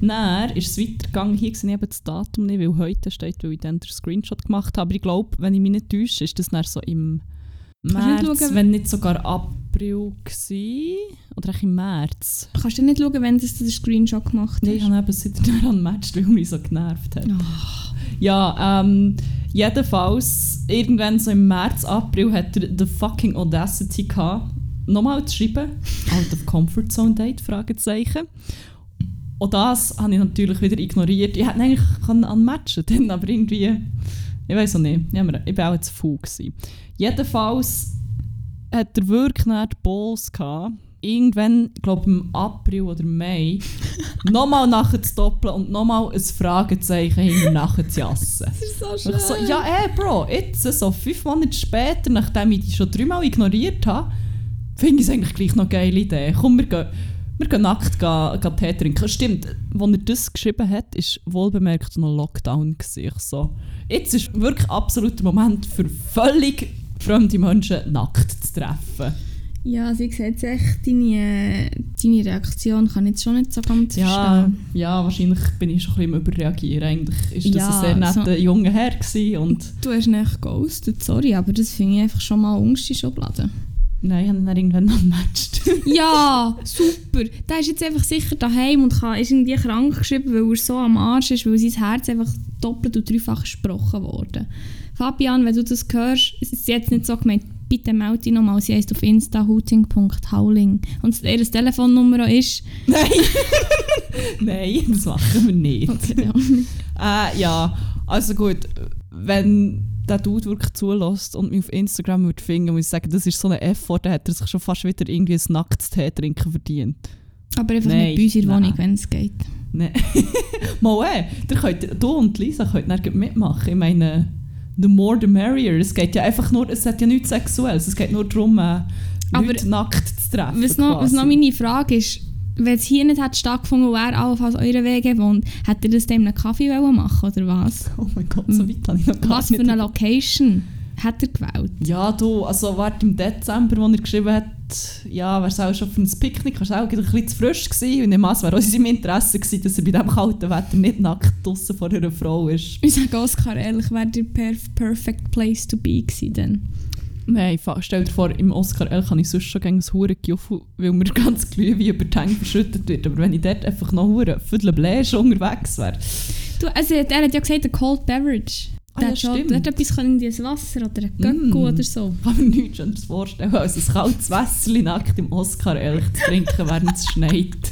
Speaker 2: Dann ist es weitergegangen. Hier sehe ich eben das Datum nicht, weil heute steht, weil ich dann den Screenshot gemacht habe. Aber ich glaube, wenn ich mich nicht täusche, ist das dann so im
Speaker 1: du nicht
Speaker 2: März,
Speaker 1: schauen,
Speaker 2: wenn nicht sogar April gewesen. Oder echt im März.
Speaker 1: Kannst du nicht schauen, wenn du den Screenshot gemacht hast?
Speaker 2: Nein, ich habe eben seitdem an Match, weil mich so genervt hat.
Speaker 1: Oh.
Speaker 2: Ja, ähm, jedenfalls, irgendwann so im März, April hat er the fucking Audacity gehabt, nochmal zu schreiben. Out of Comfort Zone Date, Fragezeichen. Und das habe ich natürlich wieder ignoriert. Ich hätte eigentlich können unmatchen können, aber irgendwie, ich weiß auch nicht, ich, war auch zu faul. Jedenfalls hat er wirklich nicht Balls gehabt, irgendwann, ich glaube im April oder Mai, nochmal nachher zu doppeln und nochmal ein Fragezeichen hinter nachher zu jassen.
Speaker 1: Das ist so schön.
Speaker 2: so, ja, ey, Bro, jetzt, so fünf Monate später, nachdem ich dich schon dreimal ignoriert habe, finde ich es eigentlich gleich noch eine geile Idee. Komm, wir gehen, wir gehen nackt gehen, gehen Tee trinken. Stimmt, als er das geschrieben hat, ist wohlbemerkt noch Lockdown. Gewesen. So, jetzt ist wirklich absolut der Moment für völlig fremde Menschen nackt zu treffen.
Speaker 1: Ja, sie sieht echt, deine, deine Reaktion kann ich jetzt schon nicht so ganz
Speaker 2: Ja,
Speaker 1: verstehen.
Speaker 2: ja, wahrscheinlich bin ich schon ein bisschen im Überreagieren. Eigentlich ist das
Speaker 1: Ja,
Speaker 2: ein sehr netter
Speaker 1: so-
Speaker 2: junger Herr gewesen und
Speaker 1: Du hast nicht ghostet, sorry, aber das finde ich einfach schon mal unterste Schublade.
Speaker 2: nein, ich habe ihn dann irgendwann noch gematcht.
Speaker 1: Ja, super. Der ist jetzt einfach sicher daheim und kann, ist irgendwie krank geschrieben, weil er so am Arsch ist, weil sein Herz einfach doppelt und dreifach gesprochen wurde. Fabian, wenn du das hörst, es ist jetzt nicht so gemeint, bitte melde dich nochmal. Sie heisst auf Insta hooting.howling. Und ihre Telefonnummer ist...
Speaker 2: Nein! Nein, das machen wir nicht.
Speaker 1: Okay, ja.
Speaker 2: Äh, ja, also gut, wenn der Dude wirklich zulässt und mich auf Instagram würde finden, muss ich sagen, das ist so ein Effort, da hat er sich schon fast wieder irgendwie ein nacktes Tee trinken verdient.
Speaker 1: Aber einfach
Speaker 2: Nein,
Speaker 1: nicht bei uns in der. Wohnung, wenn es geht.
Speaker 2: Nein. Mal eh, du und Lisa könnt mitmachen. Ich meine, the more the merrier. Es geht ja einfach nur, es hat ja nichts Sexuelles, es geht nur darum, äh, Leute nackt zu treffen.
Speaker 1: Was noch, was noch meine Frage ist, wenn es hier nicht hat stattgefunden und er allenfalls euren Weg wohnt, hättet ihr das dem einen Kaffee machen oder was?
Speaker 2: Oh mein Gott, so weit habe ich noch gar
Speaker 1: Was für eine Location hat er gewählt?
Speaker 2: Ja, du, also warte, im Dezember, als er geschrieben hat, ja, wäre es auch schon für ein Picknick, war es auch ein bisschen zu frisch gewesen. Und meine, es wäre auch in seinem Interesse gewesen, dass er bei diesem kalten Wetter nicht nackt draussen vor einer Frau ist.
Speaker 1: Ich sage Oscar ehrlich, wäre der perf perfect place to be gewesen dann.
Speaker 2: Nein, stell dir vor, im Oscar L kann ich sonst schon gegen ein hure Giuffel, weil mir ganz Glühwein über die Hänge verschüttet wird. Aber wenn ich dort einfach noch hure Viertel Bläsch unterwegs wäre.
Speaker 1: Du, also, er hat ja gesagt, ein Cold Beverage.
Speaker 2: Ah,
Speaker 1: Der
Speaker 2: ja,
Speaker 1: hat schon
Speaker 2: stimmt.
Speaker 1: der hat etwas können, irgendwie ein Wasser oder ein Göckel
Speaker 2: Mm.
Speaker 1: oder so.
Speaker 2: kann mir nichts anderes vorstellen, als ein kaltes Wässerchen nackt im Oscar L zu trinken, während es schneit.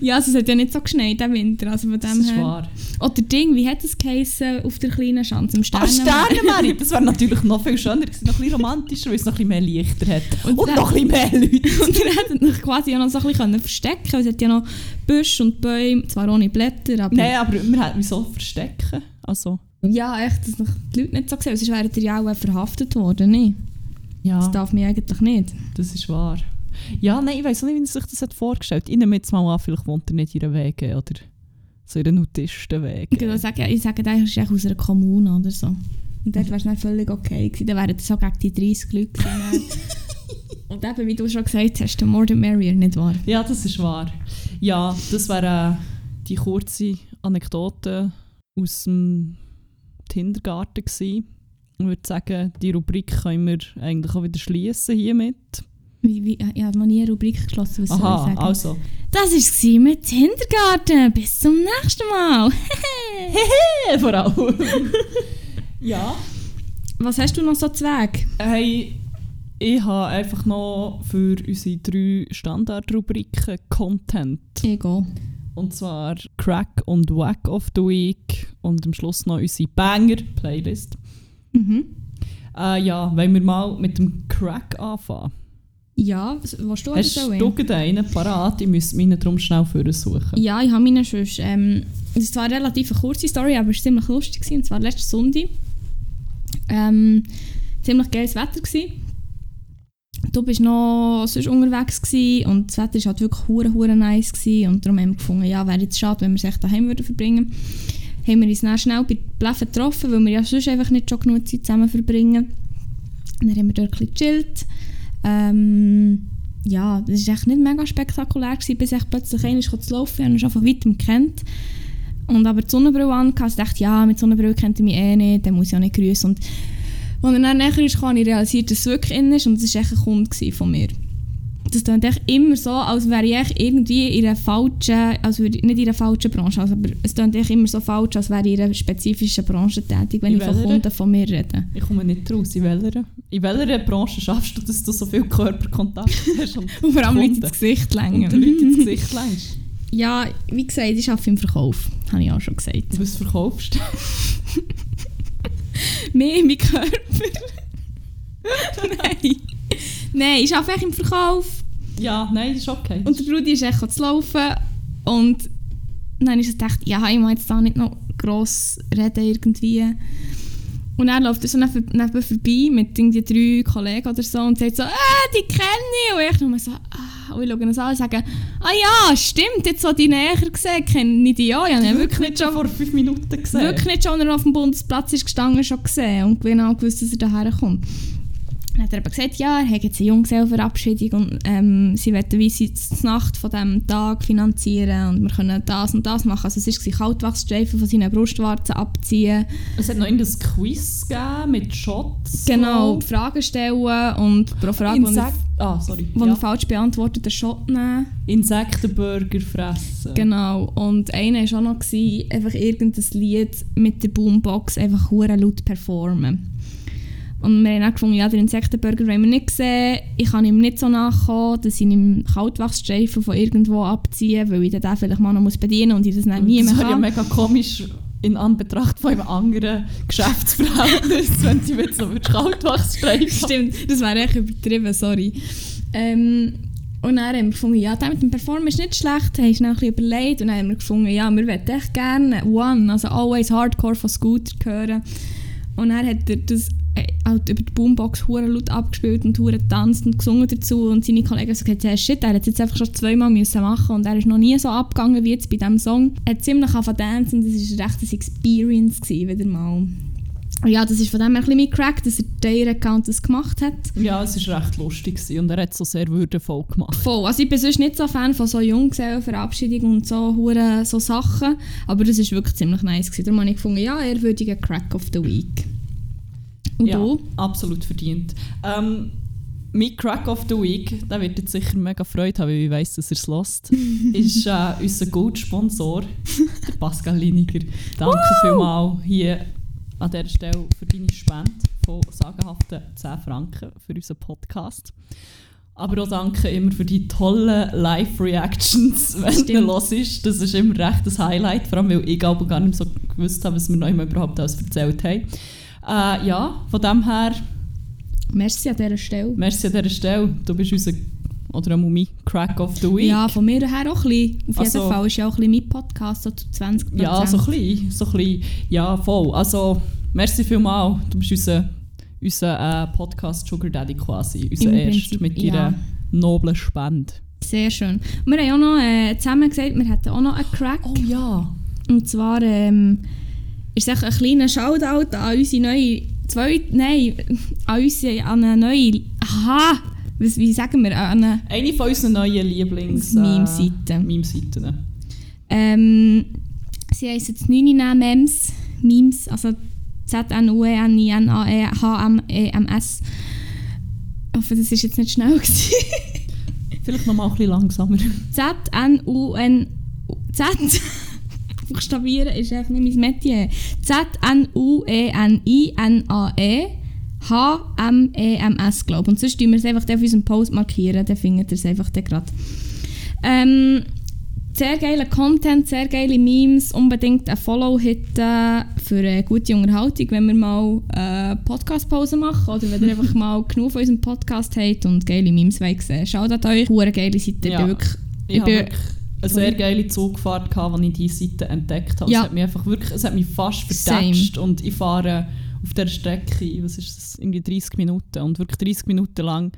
Speaker 1: Ja, also es hat ja nicht so geschneit im Winter, also von
Speaker 2: Das
Speaker 1: dem
Speaker 2: ist
Speaker 1: her.
Speaker 2: wahr.
Speaker 1: Oder Ding, wie hat es geheißen auf der kleinen Schanze? Im
Speaker 2: Ah,
Speaker 1: Sternenmeer?
Speaker 2: Das wäre natürlich noch viel schöner gewesen, noch ein bisschen romantischer, weil es noch ein bisschen mehr Lichter hat. Und,
Speaker 1: Und
Speaker 2: noch ein bisschen mehr Leute.
Speaker 1: Und ihr hättet euch quasi auch noch so ein bisschen verstecken können. Es hat ja noch Büsche und Bäume, zwar ohne Blätter, aber...
Speaker 2: Nein, aber wir hätten wieso verstecken. Also,
Speaker 1: Ja, echt, dass die Leute nicht so sehen. Sonst wären ihr ja auch verhaftet worden, nicht?
Speaker 2: ja,
Speaker 1: Das darf man eigentlich nicht.
Speaker 2: das ist wahr. Ja, nein, ich weiß nicht, wie er sich das hat vorgestellt hat. Ich nehme jetzt mal an, vielleicht wohnt er nicht in einer Wege oder so in einer Nutistenwege.
Speaker 1: Ich würde sagen, ich sage, er ist echt aus einer Kommune oder so. Und dort wäre es dann völlig okay gewesen. Dann wären so gegen die 30 Leute. Und eben, wie du schon gesagt hast, the more the merrier, nicht wahr?
Speaker 2: Ja, das ist wahr. Ja, das wäre äh, die kurze Anekdote aus dem Kindergarten gewesen. Ich würde sagen, die Rubrik können wir eigentlich auch wieder schließen hiermit.
Speaker 1: Wie, wie, ich habe noch nie eine Rubrik geschlossen, was soll ich
Speaker 2: Aha,
Speaker 1: sagen?
Speaker 2: also.
Speaker 1: Das war es mit Kindergarten. Bis zum nächsten Mal.
Speaker 2: Hehe, vor allem. ja.
Speaker 1: Was hast du noch so zu Weg?
Speaker 2: Hey, ich habe einfach noch für unsere drei Standardrubriken Content.
Speaker 1: Ego.
Speaker 2: Und zwar Crack und Wack of the Week und am Schluss noch unsere Banger-Playlist.
Speaker 1: Mhm.
Speaker 2: Äh, ja, wollen wir mal mit dem Crack anfangen?
Speaker 1: Ja, was du
Speaker 2: Hast du gerade einen parat? Ich muss meinen drum schnell für suchen.
Speaker 1: Ja, ich habe meine schon. Ähm, es eine relativ eine kurze Story, aber es war ziemlich lustig. Gewesen, und zwar letzten Sonntag. Ähm, ziemlich geiles Wetter. Gewesen. Du bist noch sonst unterwegs gewesen, und das Wetter war halt wirklich hure hure nice. Gewesen, und darum haben wir gefunden, ja, wäre jetzt schade, wenn wir es echt daheim würden verbringen haben wir uns dann schnell bei Bläffen getroffen, weil wir ja sonst einfach nicht schon genug Zeit zusammen verbringen. Dann haben wir dort ein bisschen gechillt. Ähm, ja, das war echt nicht mega spektakulär, gewesen, bis ich plötzlich einer zu laufen und schon von weitem kennt. Und aber die Sonnenbrille an, ich dachte, ja, mit Sonnenbrille kennt er mich eh nicht, dann muss ich auch nicht grüßen. Und als er dann näher ist, habe ich realisiert, dass es wirklich in ist und es war echt ein Kunde von mir. Das klingt echt immer so, als wäre ich irgendwie in einer falschen, also nicht in einer falschen Branche, also, aber es klingt echt immer so falsch, als wäre ich in einer spezifischen Branche tätig, wenn
Speaker 2: In
Speaker 1: ich von? Kunden von mir rede.
Speaker 2: Ich komme nicht raus. In welcher, in welcher Branche schaffst du, dass du so viel Körperkontakt hast und,
Speaker 1: Und vor allem Leute
Speaker 2: Kunden.
Speaker 1: ins Gesicht
Speaker 2: und
Speaker 1: längen.
Speaker 2: den Leuten ins Gesicht längst?
Speaker 1: Ja, wie gesagt, ich arbeite im Verkauf, habe ich auch schon gesagt.
Speaker 2: Was verkaufst du?
Speaker 1: Mehr in meinem Körper. Nein. Nein, ich arbeite im Verkauf.
Speaker 2: Ja, nein, das ist okay.
Speaker 1: Und der Brudi ist echt zu laufen. Und dann ist es gedacht, ja, ich muss jetzt da nicht noch gross reden irgendwie. Und er läuft so neben, neben vorbei mit irgendwie drei Kollegen oder so und sagt so, ah, die kenne ich. Und ich nur so, ah, und ich schaue so an und sage, ah ja, stimmt, jetzt so die näher gesehen, kenne ich die ja. Ich habe ihn wirklich nicht schon
Speaker 2: vor fünf Minuten gesehen.
Speaker 1: Wirklich nicht schon, als er auf dem Bundesplatz ist gestanden, schon gesehen und genau gewusst, dass er daher kommt. Dann hat er aber gesagt, ja, er hat jetzt eine Junggesellenverabschiedung und ähm, sie wollen wie sie die Nacht von diesem Tag finanzieren und wir können das und das machen. Also es war Kaltwachsstreifen von seinen Brustwarzen abziehen.
Speaker 2: Es hat noch ein Quiz gegeben mit Shots.
Speaker 1: Genau,
Speaker 2: so.
Speaker 1: Fragen stellen und pro Frage, er,
Speaker 2: Insekt ah, sorry.
Speaker 1: er
Speaker 2: Ja.
Speaker 1: falsch beantwortet, einen Shot nehmen.
Speaker 2: Insektenburger fressen.
Speaker 1: Genau. Und einer war auch noch, gewesen, einfach irgendein Lied mit der Boombox einfach laut performen. Und wir haben dann gefunden, ja, den Insektenburger wollen wir nicht sehen. Ich kann ihm nicht so nachkommen, dass ich ihm Kaltwachsstreifen von irgendwo abziehe, weil ich den vielleicht mal noch muss bedienen muss und ich das dann nie
Speaker 2: das
Speaker 1: mehr
Speaker 2: wäre ja
Speaker 1: kann.
Speaker 2: mega komisch in Anbetracht von einem anderen Geschäftsverhältnis, wenn sie jetzt noch Kaltwachsstreifen
Speaker 1: Stimmt, das wäre echt übertrieben, sorry. Ähm, und dann haben wir gefunden, ja, der mit dem Performen ist nicht schlecht, haben dann ein bisschen überlegt und dann haben wir gefunden, ja, wir möchten echt gerne One, also Always Hardcore von Scooter hören. Und dann hat er das äh, halt über die Boombox hure laut abgespielt und hure getanzt und gesungen dazu und seine Kollegen haben gesagt, ja, shit, er hat es jetzt einfach schon zweimal müssen machen und er ist noch nie so abgegangen wie jetzt bei diesem Song. Er hat ziemlich angefangen zu tanzen und das war recht eine Experience wieder mal. Ja, das ist von dem her ein bisschen mein Crack, dass er den Account das gemacht hat.
Speaker 2: Ja, es war recht lustig gewesen und er hat es so sehr würdevoll gemacht.
Speaker 1: Voll. Also ich bin sonst nicht so Fan von so Junggesellenverabschiedung und so, hure so Sachen, aber das ist wirklich ziemlich nice gewesen. Darum habe ich gefunden, ja, er würdiger Crack of the Week. Und
Speaker 2: ja,
Speaker 1: du?
Speaker 2: absolut verdient. Ähm, mein Crack of the Week, der wird jetzt sicher mega Freude haben, weil ich weiss, dass er es lost, ist äh, unser Goldsponsor, der Pascal Liniger. Danke vielmals hier an dieser Stelle für deine Spende von sagenhaften 10 Franken für unseren Podcast. Aber auch danke immer für die tollen Live-Reactions, wenn du los ist. Das ist immer recht ein Highlight, vor allem weil ich aber gar nicht so gewusst habe, was wir noch immer überhaupt alles erzählt haben. Äh, ja, von dem her,
Speaker 1: Merci an dieser Stelle.
Speaker 2: merci an dieser Stelle. Du bist unser, oder ein Mumi, Crack of the Week.
Speaker 1: Ja, von mir her auch ein bisschen. Auf
Speaker 2: Also-
Speaker 1: jeden Fall ist ja auch ein bisschen mein Podcast, so zu 20%.
Speaker 2: Ja, so ein bisschen, so ein bisschen. Ja, voll. Also, merci vielmals. Du bist unser, unser äh, Podcast Sugar Daddy quasi. Unser
Speaker 1: Prinzip,
Speaker 2: mit
Speaker 1: ja.
Speaker 2: deiner noblen Spende.
Speaker 1: Sehr schön. Und wir haben auch noch äh, zusammen gesagt, wir hätten auch noch einen Crack.
Speaker 2: Oh ja.
Speaker 1: Und zwar ähm, ist es ein kleiner Shoutout an unsere neue zweite, nein, an unsere, an eine neue, aha, was, wie sagen wir, an eine
Speaker 2: Eine von unseren neuen Lieblings...
Speaker 1: Meme-Seiten.
Speaker 2: Meme-Seiten.
Speaker 1: Ähm, sie heissen jetzt 9 Memes, Memes, also Z-N-U-E-N-I-N-A-E-H-M-E-M-S. Ich hoffe, das war jetzt nicht schnell. gewesen.
Speaker 2: Vielleicht noch mal ein bisschen langsamer.
Speaker 1: Z-N-U-N... Z... Buchstabieren ist echt nicht mein Metier. Z-N-U-E-N-I-N-A-E H-M-E-M-S, glaube ich. Und sonst tun wir es einfach auf unserem Post markieren, dann findet ihr es einfach gerade. Ähm, sehr geiler Content, sehr geile Memes. Unbedingt ein Follow hitten für eine gute Unterhaltung, wenn wir mal eine Podcast-Pause machen oder wenn ihr einfach mal genug von unserem Podcast habt und geile Memes wollt sehen. Schaut an euch, hure geile Seite.
Speaker 2: Ja.
Speaker 1: Ich bin wirklich,
Speaker 2: Ich,
Speaker 1: ich
Speaker 2: habe
Speaker 1: bin,
Speaker 2: wirklich eine sehr geile Zugfahrt, gehabt, als ich diese Seite entdeckt habe.
Speaker 1: Ja.
Speaker 2: Es hat mich einfach wirklich, es hat mich fast
Speaker 1: Same.
Speaker 2: verdatscht und ich fahre auf dieser Strecke, was ist das, irgendwie 30 Minuten und wirklich 30 Minuten lang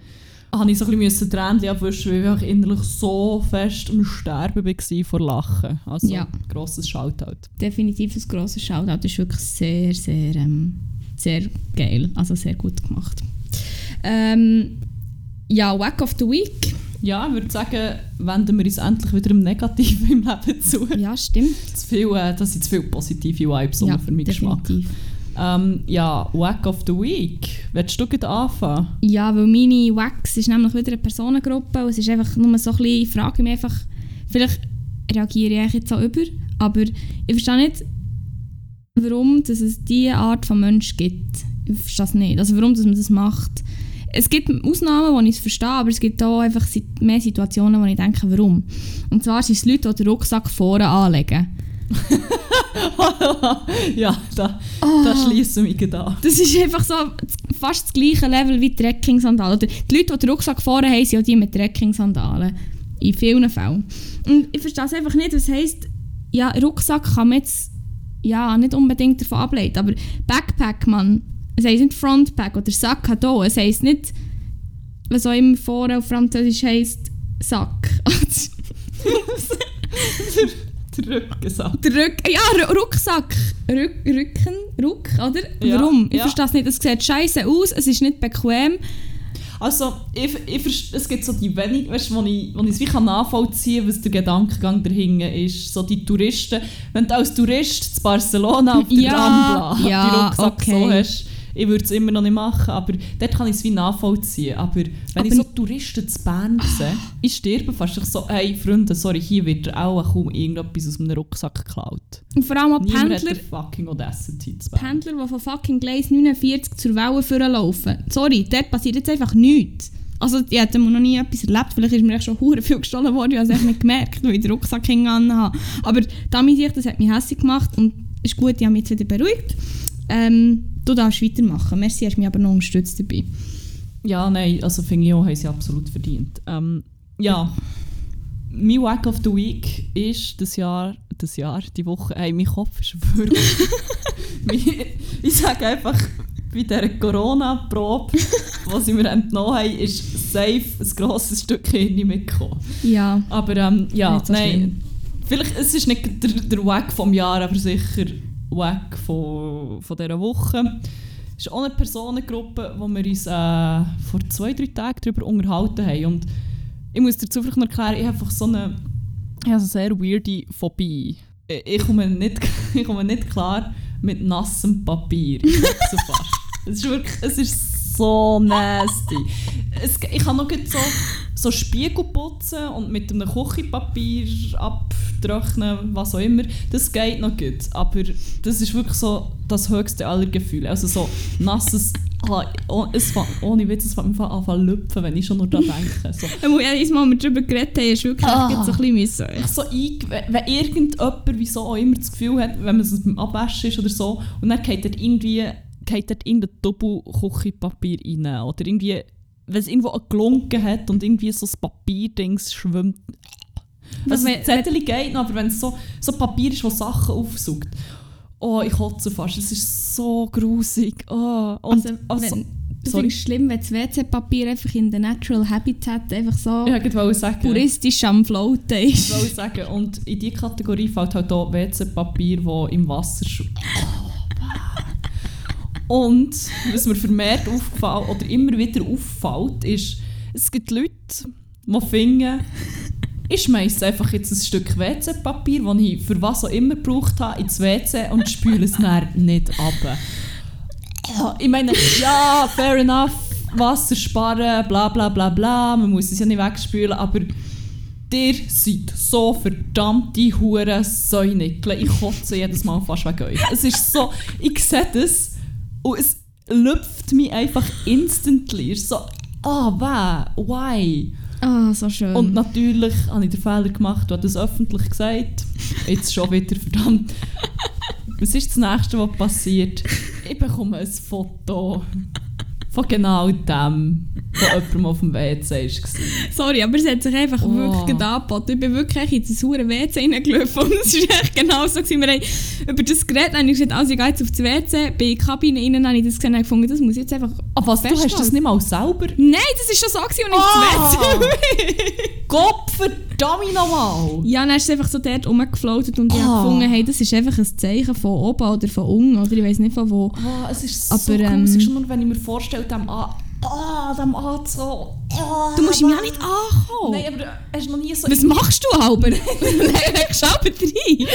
Speaker 2: habe ich so ein bisschen Tränen abwischen, weil ich innerlich so fest am Sterben war vor Lachen. Also
Speaker 1: Ja.
Speaker 2: grosses Shoutout.
Speaker 1: definitiv ein grosses Shoutout. Das ist wirklich sehr, sehr, ähm, sehr geil. Also sehr gut gemacht. Ähm, ja, Wack of the Week.
Speaker 2: Ja, ich würde sagen, wenden wir uns endlich wieder im Negativen im Leben zu.
Speaker 1: Ja, stimmt.
Speaker 2: Zu viel, äh, das sind zu viele positive Vibes
Speaker 1: ja,
Speaker 2: für meinen Geschmack. Ähm, ja, Wack of the Week. Willst du gleich anfangen?
Speaker 1: Ja, weil meine Wax ist nämlich wieder eine Personengruppe und es ist einfach nur so ein bisschen, ich frage mich einfach, vielleicht reagiere ich jetzt auch über, aber ich verstehe nicht, warum dass es diese Art von Mensch gibt. Ich verstehe es nicht. Also warum dass man das macht. Es gibt Ausnahmen, wo ich es verstehe, aber es gibt auch einfach mehr Situationen, wo ich denke, warum. Und zwar sind es Leute, die den Rucksack vorne anlegen.
Speaker 2: ja, da,
Speaker 1: Ah.
Speaker 2: da schließen wir mich an.
Speaker 1: Das ist einfach so fast das gleiche Level wie Trekking-Sandalen. Die Leute, die den Rucksack vorne haben, sind auch die mit Trekking-Sandalen. In vielen Fällen. Und ich verstehe es einfach nicht, was heisst, ja, Rucksack kann man jetzt ja, nicht unbedingt davon ableiten, aber Backpack, man, es heisst nicht Frontpack oder Sack hat auch, es heisst nicht, was auch immer vorne auf Französisch heisst, Sack.
Speaker 2: Der Rückensack.
Speaker 1: Der Rück ja, Ru- Rucksack. Rück, Rücken, Ruck, oder?
Speaker 2: Ja,
Speaker 1: Warum? Ich
Speaker 2: ja.
Speaker 1: verstehe es nicht. Es sieht scheiße aus, es ist nicht bequem.
Speaker 2: Also, ich, ich, es gibt so die wenig, weißt du, wo ich, wo ich es wie kann nachvollziehen kann, was der Gedankengang dahinter ist. So die Touristen, wenn du als Tourist zu Barcelona auf der
Speaker 1: Ja,
Speaker 2: Rambla
Speaker 1: ja,
Speaker 2: die Rucksack
Speaker 1: okay.
Speaker 2: so hast, ich würde es immer noch nicht machen, aber dort kann ich es wie nachvollziehen. Aber wenn
Speaker 1: Aber
Speaker 2: ich so Touristen zu Bern
Speaker 1: Ah.
Speaker 2: sehe, ich sterbe fast ich so, hey Freunde, sorry, hier wird auch kaum irgendetwas aus einem Rucksack geklaut.
Speaker 1: Und vor allem auch
Speaker 2: Niemand hat
Speaker 1: Pendler,
Speaker 2: den fucking Audacity zu Bern.
Speaker 1: Pendler, die von fucking Gleis 49 zur Welle vorlaufen. Sorry, dort passiert jetzt einfach nichts. Also, ich hätte noch nie etwas erlebt. Vielleicht ist mir echt schon hure viel gestohlen worden. Ich habe es echt nicht gemerkt, weil ich den Rucksack hinten habe. Aber damit ich das hat mich hässlich gemacht und ist gut, ich habe mich jetzt wieder beruhigt. Ähm, du darfst weitermachen. Merci, hast mich aber noch unterstützt dabei.
Speaker 2: Ja, nein, also finde ich auch, haben sie absolut verdient. Ähm, ja, mein Wack of the Week ist das Jahr, das Jahr, die Woche, hey, mein Kopf ist wirklich... Ich sage einfach, bei dieser Corona-Probe, die sie mir entnommen haben, ist safe ein grosses Stück Hirn mitgekommen.
Speaker 1: Ja,
Speaker 2: Aber ähm, ja,
Speaker 1: so
Speaker 2: nein,
Speaker 1: schlimm.
Speaker 2: vielleicht, es ist nicht der, der Wack vom Jahr, aber sicher Wack von, von dieser Woche. Es ist auch eine Personengruppe, wo wir uns äh, vor zwei, drei Tagen darüber unterhalten haben. Und ich muss dazu vielleicht noch erklären, ich habe einfach so eine, ich habe eine sehr weirde Phobie. Ich, komme nicht, ich komme nicht klar mit nassem Papier. Es ist wirklich, es ist so nasty. Es, ich kann noch so, so Spiegel putzen und mit einem Küchenpapier abtrocknen, was auch immer. Das geht noch gut. Aber das ist wirklich so das höchste aller Gefühle. Also so nasses... Oh, es fängt, ohne Witz, es fängt mir an zu lüpfen, wenn ich schon nur daran denke. So.
Speaker 1: jedes Mal, wir darüber geredet haben, ist wirklich
Speaker 2: Ah.
Speaker 1: so ein bisschen.
Speaker 2: Ich so wenn wenn irgendjemand wieso auch immer das Gefühl hat, wenn man es beim Abwaschen ist oder so, und dann geht dort irgendwie geht dort irgendein Doppel-Küchenpapier rein. Oder irgendwie, wenn es irgendwo gelunken hat und irgendwie so das Papierdings schwimmt. Also
Speaker 1: wenn-
Speaker 2: das Zettel geht noch, aber wenn es so, so Papier ist, das Sachen aufsaugt. Oh, ich kotze fast. Es ist so grusig. Oh. Und,
Speaker 1: Also,
Speaker 2: also,
Speaker 1: wenn, du
Speaker 2: sorry.
Speaker 1: findest es schlimm, wenn das WC-Papier einfach in der Natural Habitat einfach so
Speaker 2: wollte sagen.
Speaker 1: puristisch am Floaten ist.
Speaker 2: Ich wollte sagen, und in diese Kategorie fällt halt auch WC-Papier, das im Wasser schw- Und was mir vermehrt aufgefallen oder immer wieder auffällt, ist, es gibt Leute, die finden, ich schmeiße einfach jetzt ein Stück WC-Papier, das ich für was auch immer gebraucht habe, ins WC und spüle es dann nicht ab. Ja, Ich meine, ja, fair enough, Wasser sparen, bla bla bla bla, man muss es ja nicht wegspülen, aber Ihr seid so verdammte Huren Säunickel. Ich kotze jedes Mal fast wegen euch. Es ist so, ich sehe das und es lüpft mich einfach instantly. Es so, ah, oh, weh, why?
Speaker 1: Ah, so schön.
Speaker 2: Und natürlich habe ich den Fehler gemacht, du hast das öffentlich gesagt. Jetzt schon wieder, verdammt. Was ist das Nächste, was passiert? Ich bekomme ein Foto von genau dem, von jemandem auf dem WC war.
Speaker 1: Sorry, aber es hat sich einfach
Speaker 2: Oh.
Speaker 1: wirklich angeboten. Ich bin wirklich in das hure WC reingelaufen und es war echt genau so. Gewesen. Wir haben über das Gerät habe ich gesagt, also ich gehe jetzt auf das WC, bin in die Kabine rein, habe ich das gesehen und gefunden, das muss ich jetzt einfach
Speaker 2: Aber was, du hast das nicht mal selber?
Speaker 1: Nein, das war schon so, gewesen, als ich
Speaker 2: Ah!
Speaker 1: auf das WC bin.
Speaker 2: Gott verdammt nochmal!
Speaker 1: Ja, dann ist es einfach so dort rumgefloatet und ich
Speaker 2: Ah.
Speaker 1: habe gefunden, hey, das ist einfach ein Zeichen von oben oder von unten oder ich weiß nicht von wo.
Speaker 2: Ah, es ist so
Speaker 1: Aber, ähm,
Speaker 2: gruselig, schon nur wenn ich mir vorstelle, dem A... Ah, dem A so... Ah,
Speaker 1: Du musst ihm ja nicht ankommen.
Speaker 2: Nein, aber hast du noch nie so...
Speaker 1: Was machst du halber? Legst du halber rein?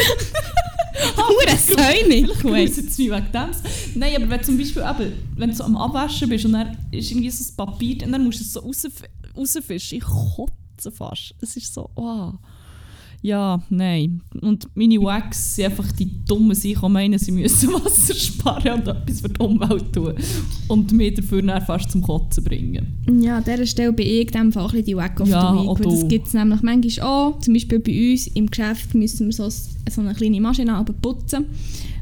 Speaker 1: Hure.
Speaker 2: Ich muss jetzt mich wegen dem. Nein, aber wenn zum Beispiel eben, wenn du so am Abwaschen bist und dann ist irgendwie so ein Papier und dann musst du es so rausf- rausfischen. Ich kotze fast. Es ist so, oh. Ja, nein. Und meine Wax sind einfach die dummen sich, die meinen, sie müssen Wasser sparen und etwas für die Umwelt tun. Und mich dafür dann fast zum Kotzen bringen.
Speaker 1: Ja, an dieser Stelle bin ich dem Fall ein die Wack of
Speaker 2: Ja,
Speaker 1: Week. weil Das gibt es nämlich manchmal auch. Zum Beispiel bei uns im Geschäft müssen wir so, so eine kleine Maschine putzen.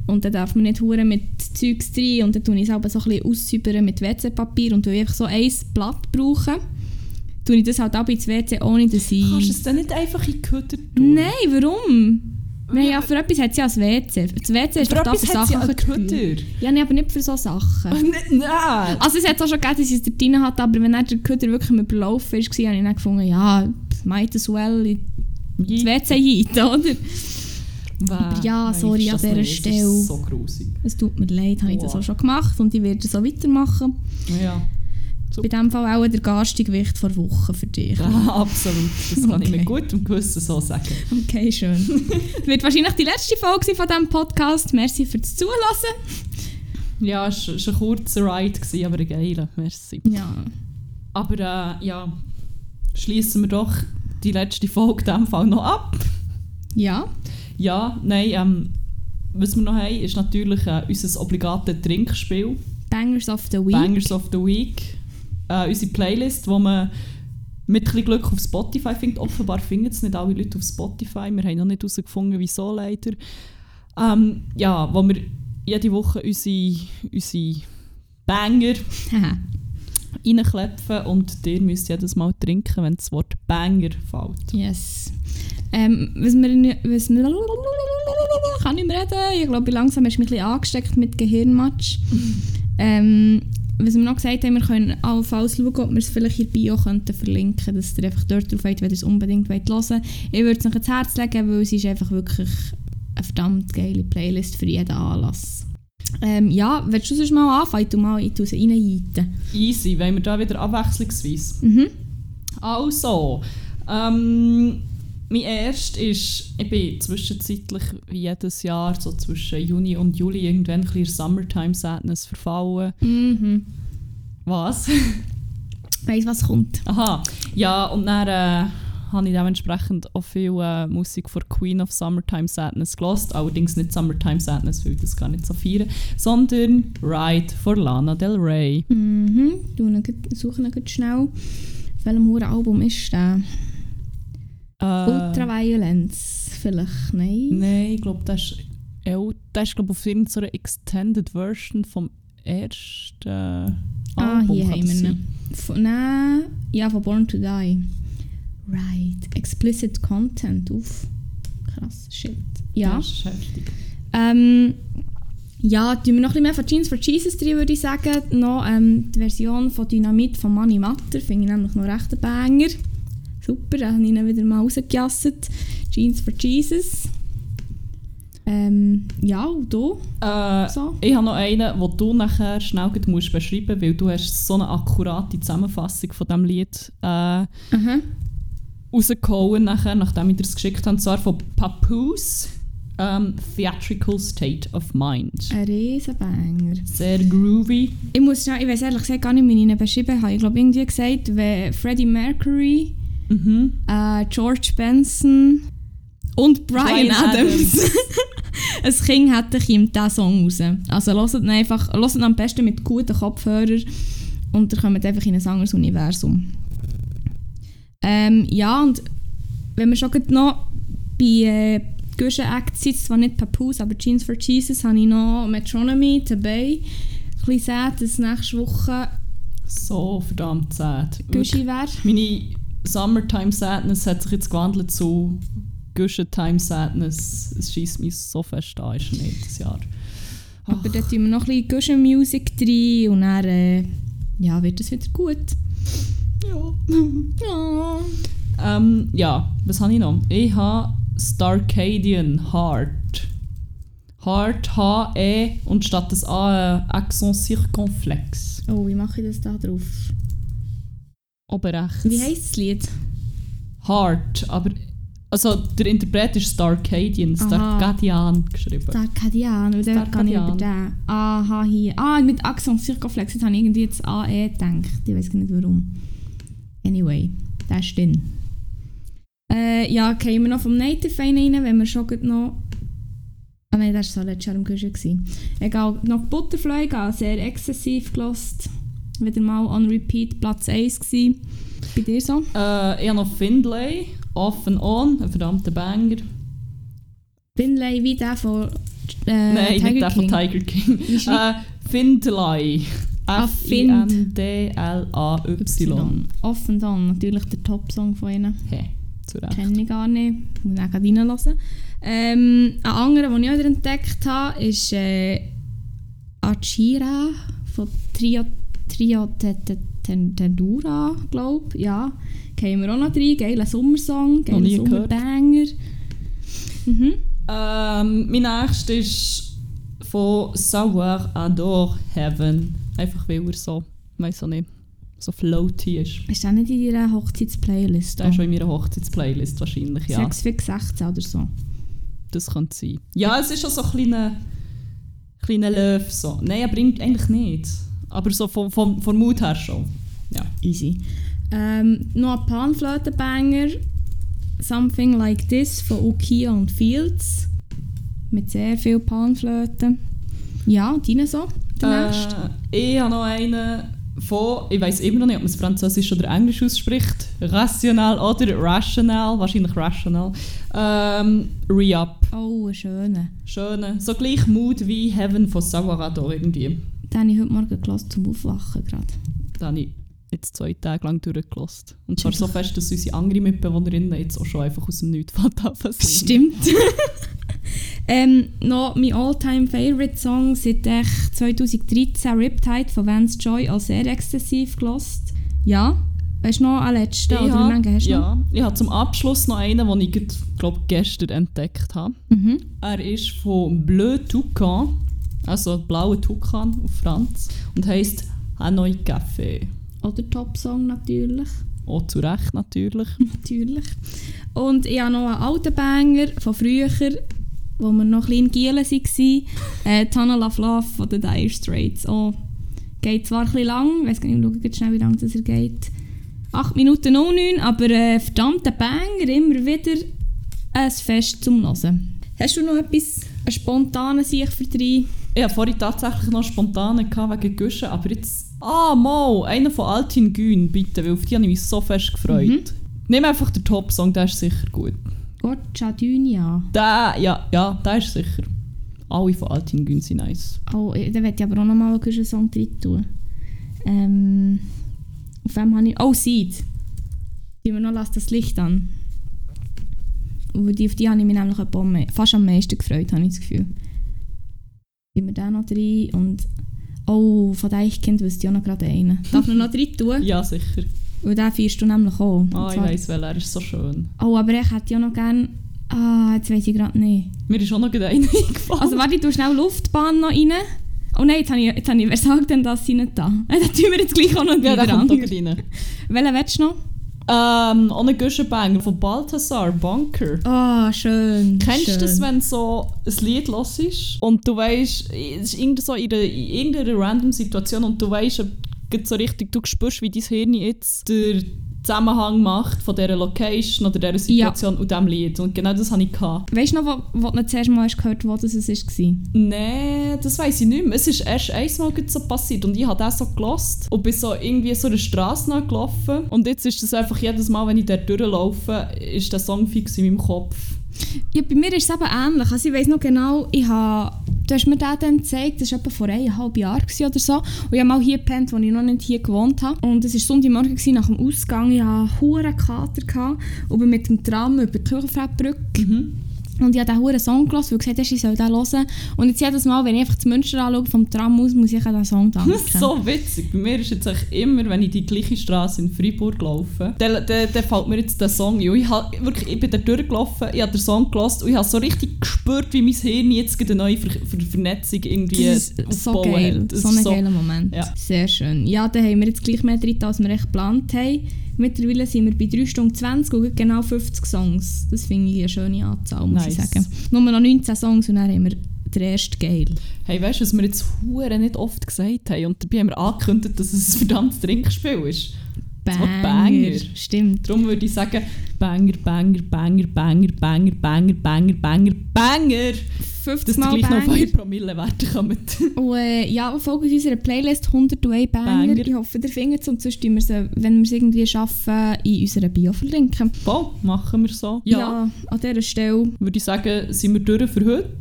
Speaker 1: Und dann darf man nicht hure mit Zeugs rein. Und dann tue ich es so ein bisschen mit WC-Papier. Und ich einfach so ein Blatt brauche, tue ich das halt auch ins WC, ohne dass ich...
Speaker 2: Kannst du es dann nicht einfach in die Küche tun?
Speaker 1: Nein, warum? Nein, ja, für etwas hat es ja ein WC. Das WC ist
Speaker 2: Für
Speaker 1: doch da für
Speaker 2: sie ja
Speaker 1: Sachen.
Speaker 2: Küche.
Speaker 1: Ja, nee, aber nicht für so Sachen.
Speaker 2: Nein!
Speaker 1: Also es hat auch schon gegeben, dass ich es dort drin hatte, aber wenn dann der Köder wirklich im Überlaufen war, habe ich dann gefunden, ja, might as well in das WC hinein, oder?
Speaker 2: Aber
Speaker 1: ja, sorry an dieser Stelle.
Speaker 2: Das ist so grusig.
Speaker 1: Es tut mir leid, habe ich das
Speaker 2: Wow.
Speaker 1: auch schon gemacht und ich werde so weitermachen.
Speaker 2: Ja.
Speaker 1: Bei diesem Fall auch der garstige Gewicht vor Wochen für dich.
Speaker 2: Ja, absolut. Das kann ich
Speaker 1: Okay.
Speaker 2: mit gutem Gewissen so sagen.
Speaker 1: Okay, schön. Es wird wahrscheinlich die letzte Folge von diesem Podcast. Merci fürs Zuhören.
Speaker 2: Ja, es war ein kurzer Ride, gewesen, aber ein geiler. Merci.
Speaker 1: Ja.
Speaker 2: Aber äh, ja, schließen wir doch die letzte Folge in diesem Fall noch ab.
Speaker 1: Ja.
Speaker 2: Ja, nein, ähm, was wir noch haben, ist natürlich äh, unser obligates Trinkspiel.
Speaker 1: Bangers of the Week.
Speaker 2: Bangers of the Week. Äh, unsere Playlist, wo man mit ein Glück auf Spotify findet. Offenbar finden es nicht alle Leute auf Spotify. Wir haben noch nicht herausgefunden, wieso leider. Ähm, ja, wo wir jede Woche unsere, unsere Banger reinklepfen und ihr müsst jedes Mal trinken, wenn das Wort Banger fällt.
Speaker 1: Yes. Ähm, was wir, was wir, kann ich mehr reden? Ich glaube, langsam hast du mich ein bisschen angesteckt mit Gehirnmatsch. ähm, was wir noch gesagt haben, wir können allenfalls schauen, ob wir es vielleicht in der Bio könnten verlinken dass ihr einfach dort drauf wollt, wenn ihr es unbedingt wollt hören Ich würde es euch ins Herz legen, weil es ist einfach wirklich eine verdammt geile Playlist für jeden Anlass. Ähm, ja, willst du sonst mal anfangen? Tu mal tu sie reinjeiten.
Speaker 2: Easy, wenn wir da wieder abwechslungsweise.
Speaker 1: Mhm.
Speaker 2: Also, ähm, mein erst ist, ich bin zwischenzeitlich wie jedes Jahr, so zwischen Juni und Juli, irgendwann ein bisschen Summertime Sadness verfallen.
Speaker 1: Mhm.
Speaker 2: Was?
Speaker 1: Weiss, was kommt.
Speaker 2: Aha, ja, und dann äh, habe ich dementsprechend auch viel äh, Musik von Queen of Summertime Sadness gelost. Allerdings nicht Summertime Sadness, weil ich das gar nicht so feiern, sondern Ride von Lana Del Rey.
Speaker 1: Mhm. Grad- suche grad schnell. Welchem Album ist der?
Speaker 2: Äh,
Speaker 1: Ultraviolence vielleicht? Nein.
Speaker 2: Nein, ich glaube, das ist, ja, das ist glaub, auf irgendeiner Extended Version vom ersten
Speaker 1: ah,
Speaker 2: Album.
Speaker 1: hier haben wir ihn. Nein, ja, von Born to Die. Right. Explicit Content. Uff. Krass, shit. Ja.
Speaker 2: Das ist heftig.
Speaker 1: Ähm, ja, tun wir noch ein bisschen mehr von Jeans for Jesus drin, würde ich sagen. Noch ähm, die Version von Dynamit von Money Matter, finde ich nämlich noch recht ein Banger. Super, da habe ich ihn wieder mal rausgejasset. Jeans for Jesus. Ähm, ja, und du?
Speaker 2: Äh,
Speaker 1: So.
Speaker 2: Ich habe noch einen, den du nachher schnell musst beschreiben musst, weil du hast so eine akkurate Zusammenfassung von diesem Lied äh,
Speaker 1: Aha.
Speaker 2: rausgehauen, nachher, nachdem ich dir das geschickt habe, und zwar von Papoose, ähm, Theatrical State of Mind.
Speaker 1: Ein Riesenbanger.
Speaker 2: Sehr groovy.
Speaker 1: Ich muss schnell, ich weiß ehrlich gesagt gar nicht, wie ich ihn beschrieben habe. Ich glaube, irgendwie gesagt, wenn Freddie Mercury,
Speaker 2: Mhm.
Speaker 1: äh, George Benson und Brian,
Speaker 2: Bryan
Speaker 1: Adams, ein Kind hätte ich ihm diesen Song raus. Also hört ihn einfach, hört ihn am besten mit guten Kopfhörern und ihr kommt einfach in ein anderes Universum. Ähm, ja, und wenn wir schon noch bei äh, Guschen Acts sind, zwar nicht Papoose, aber Jeans for Jesus, habe ich noch Metronomy dabei. Ein bisschen sad, dass nächste Woche
Speaker 2: So verdammt sad.
Speaker 1: Gushi wäre.
Speaker 2: Meine Summertime Sadness hat sich jetzt gewandelt zu Time Sadness. Es schießt mich so fest an, ist nicht das Jahr.
Speaker 1: Aber dort tun wir noch ein bisschen Music rein und dann äh, ja, wird es wieder gut.
Speaker 2: Ja.
Speaker 1: Ja.
Speaker 2: Ähm, ja, was habe ich noch? Ich habe Starcadian Heart. Heart, H-E und statt des A ein Accent circonflex.
Speaker 1: Oh, wie mache ich das da drauf?
Speaker 2: Oben rechts.
Speaker 1: Wie heisst das Lied?
Speaker 2: Heart, aber also der Interpret ist Starcadian. Starcadian geschrieben.
Speaker 1: Dort kann ich über den. Aha, hier. Ah, mit Axon Circoflex. Jetzt habe ich irgendwie jetzt AE gedacht. Ich weiß gar nicht warum. Anyway, der ist drin. Äh, ja, gehen wir noch vom Native rein, wenn wir schon noch... Ah nein, das war so letztes Jahr im gewesen. Egal, noch Butterfly, sehr exzessiv gelost. Wieder mal on repeat Platz 1 gewesen. Bei dir so?
Speaker 2: Äh, ich habe noch Findlay, Off and On, ein verdammter Banger.
Speaker 1: Finlay wie der von äh,
Speaker 2: Nein,
Speaker 1: Tiger
Speaker 2: nicht der von
Speaker 1: King.
Speaker 2: Tiger King. Äh, Findlay.
Speaker 1: Ah,
Speaker 2: F-I-N-D-L-A-Y.
Speaker 1: Off and On, natürlich der Top-Song von ihnen.
Speaker 2: Hey, zu Recht.
Speaker 1: Kenne ich gar nicht. Muss auch gerade reinhören. Ähm, ein anderer, den ich auch wieder entdeckt habe, ist äh, Achira von Trio, Trio Te- Te- Te- Tendura, glaube ich. Ja, kennen wir auch noch rein. Geiler Sommersong, geiler. Sommerbanger. Mhm.
Speaker 2: Ähm, mein nächster ist von Savoir Adore Heaven. Einfach weil er so, weiß auch nicht, so floaty ist.
Speaker 1: Ist das nicht in deiner Hochzeitsplaylist?
Speaker 2: Der ist schon in meiner Hochzeitsplaylist wahrscheinlich, ja.
Speaker 1: 6 für 16 oder so.
Speaker 2: Das könnte sein. Ja, es ist schon so ein kleiner, kleiner Löw. So. Nein, er bringt eigentlich nicht. Aber so vom, vom, vom Mut her schon. Ja.
Speaker 1: Easy. Ähm, noch ein Panflötenbanger. Something Like This von Ukia und Fields. Mit sehr viel Panflöten. Ja, deine so? Der nächste?
Speaker 2: Äh, ich habe noch einen von, ich weiß immer noch nicht, ob man es Französisch oder Englisch ausspricht. Rational oder Rational, wahrscheinlich Rational. Ähm, Re-Up.
Speaker 1: Oh, ein schöner.
Speaker 2: Schöne. So gleich Mood wie Heaven von Savarador irgendwie.
Speaker 1: Den habe ich heute Morgen gelassen zum Aufwachen gerade.
Speaker 2: Da habe ich jetzt zwei Tage lang durchgelassen. Und zwar so fest, dass unsere andere Mitbewohnerinnen jetzt auch schon einfach aus dem zu singen.
Speaker 1: Stimmt. ähm, noch mein all-time favorite Song seit echt 2013 Riptide von Vance Joy als sehr exzessiv gelost. Ja, weißt du noch einen letzten?
Speaker 2: Ich
Speaker 1: Oder lange hast du noch?
Speaker 2: ja, ich habe zum Abschluss noch einen, den ich glaube gestern entdeckt habe.
Speaker 1: Mhm.
Speaker 2: Er ist von Bleu Toucan, also blaue Toucan auf Franz, und heisst Hanoi Café.
Speaker 1: Oder Top-Song natürlich.
Speaker 2: Auch zu Recht natürlich.
Speaker 1: natürlich. Und ich habe noch einen alten Banger von früher, wo wir noch klein Gielen waren. Äh, Tunnel of Love von den Dire Straits. Oh, geht zwar ein bisschen lang, ich weiß gar nicht, ich schaue schnell, wie lange das er geht. 8 Minuten 09, aber äh, verdammter Banger, immer wieder ein Fest zum Hören. Hast du noch etwas, einen spontanen Sieg für drei?
Speaker 2: Ich hatte vorhin tatsächlich noch spontan wegen Guschen, aber jetzt... Ah, mal! Einer von Altin Gün, bitte, weil auf die habe ich mich so fest gefreut.
Speaker 1: Mhm.
Speaker 2: Nimm einfach den Top-Song, der ist sicher gut.
Speaker 1: Goccia Dunia.
Speaker 2: Der, ja, ja, der ist sicher. Alle von Altin Gün sind nice.
Speaker 1: Oh, eh, da werde ich aber auch noch mal einen Song drin tun. Ähm, auf wem habe ich... Oh, Seed. Die wir noch «Lass das Licht an». Und auf die habe ich mich nämlich fast am meisten gefreut, habe ich das Gefühl. Gehen wir den noch rein und... Oh, von Deichkind wüsste ich auch noch gerade einen. Darf man noch drin tun?
Speaker 2: Ja, sicher.
Speaker 1: Weil den feierst du nämlich auch. Und
Speaker 2: Ah, ich
Speaker 1: zwar-
Speaker 2: weiss, weil er ist so schön.
Speaker 1: Oh, aber ich hätte ja noch gerne... Ah, jetzt weiß ich gerade nicht.
Speaker 2: Mir ist auch noch gerade einer eingefallen.
Speaker 1: Also warte, du schnell Luftbahn noch rein. Oh nein, jetzt habe ich, jetzt habe ich wer sagt denn, dass sie nicht da? Dann tun wir jetzt gleich auch noch
Speaker 2: ja, der kommt auch rein.
Speaker 1: Welchen willst du noch?
Speaker 2: Ähm, auch ein Guschenbanger von Balthasar, Bunker.
Speaker 1: Oh, schön.
Speaker 2: Kennst
Speaker 1: schön.
Speaker 2: du das, wenn so ein Lied los ist und du weißt, es ist irgend so in, einer, in irgendeiner random Situation und du weißt, so richtig, du spürst, wie dein Hirn jetzt der Zusammenhang macht von dieser Location oder dieser Situation ja. und diesem Lied. Und genau das hatte ich. Gehabt.
Speaker 1: Weißt du noch, wo, wo du zuerst mal hast gehört wo das es war?
Speaker 2: Nein, das weiß ich nicht mehr. Es ist erst einmal so passiert und ich habe das so gelost und bin so irgendwie so eine Straße gelaufen. Und jetzt ist das einfach jedes Mal, wenn ich dort durchlaufe, ist der Song fix in meinem Kopf.
Speaker 1: Ja, bei mir ist es eben ähnlich. Also ich weiß noch genau, ich habe, du hast mir den dann gezeigt, das war etwa vor eineinhalb Jahren oder so. Und ich habe mal hier gepennt, als ich noch nicht hier gewohnt habe. Und es war Sonntagmorgen nach dem Ausgang. Ich hatte einen Kater bin mit dem Tram über die Kirchenfeldbrücke. Mhm. Und ich habe diesen hohen Song gehört, weil gesagt hast, ich soll den hören. Und jetzt jedes Mal, wenn ich einfach das Münster anschaue, vom Tram aus, muss ich an diesen Song danken.
Speaker 2: Das ist so witzig. Bei mir ist jetzt immer, wenn ich die gleiche Straße in Freiburg laufe, dann, dann, dann fällt mir jetzt der Song ein. Ich, hab, wirklich, ich bin da durchgelaufen, ich habe den Song gehört und ich habe so richtig gespürt, wie mein Hirn jetzt eine neue Ver Ver Vernetzung irgendwie
Speaker 1: das ist so geil. So ein so, geiler Moment. Ja. Sehr schön. Ja, dann haben wir jetzt gleich mehr drin, als wir echt geplant haben. Mittlerweile sind wir bei 3 Stunden 20 und genau 50 Songs. Das finde ich eine schöne Anzahl, muss nice. ich sagen. Nur noch 19 Songs und dann haben wir den ersten Geil.
Speaker 2: Hey, weißt du, was wir jetzt Huren nicht oft gesagt haben? Und dabei haben wir angekündigt, dass es ein verdammtes Trinkspiel ist.
Speaker 1: Banger. Banger. Stimmt.
Speaker 2: Darum würde ich sagen, Banger, Banger, Banger, Banger, Banger, Banger, Banger, Banger, Banger. 50 Mal gleich noch auf Promille Werte kommen.
Speaker 1: Und äh, ja, folgt unserer Playlist 101 Banger. Banger. Ich hoffe, ihr findet es und sonst wir sie, wenn wir es irgendwie schaffen, in unserer Bio verlinken.
Speaker 2: Voll, machen wir so.
Speaker 1: Ja, ja an dieser Stelle.
Speaker 2: Würde ich sagen, sind wir durch für heute.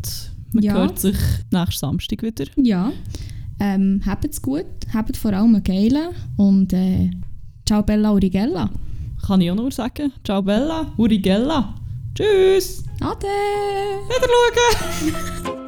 Speaker 2: Man ja. hört sich nächsten Samstag wieder.
Speaker 1: Ja. Ähm, habt's gut, habt vor allem einen geilen und äh, ciao Bella Urigella.
Speaker 2: Kann ich auch nur sagen. Ciao Bella Urigella. Tschüss.
Speaker 1: Ade.
Speaker 2: Wieder schauen.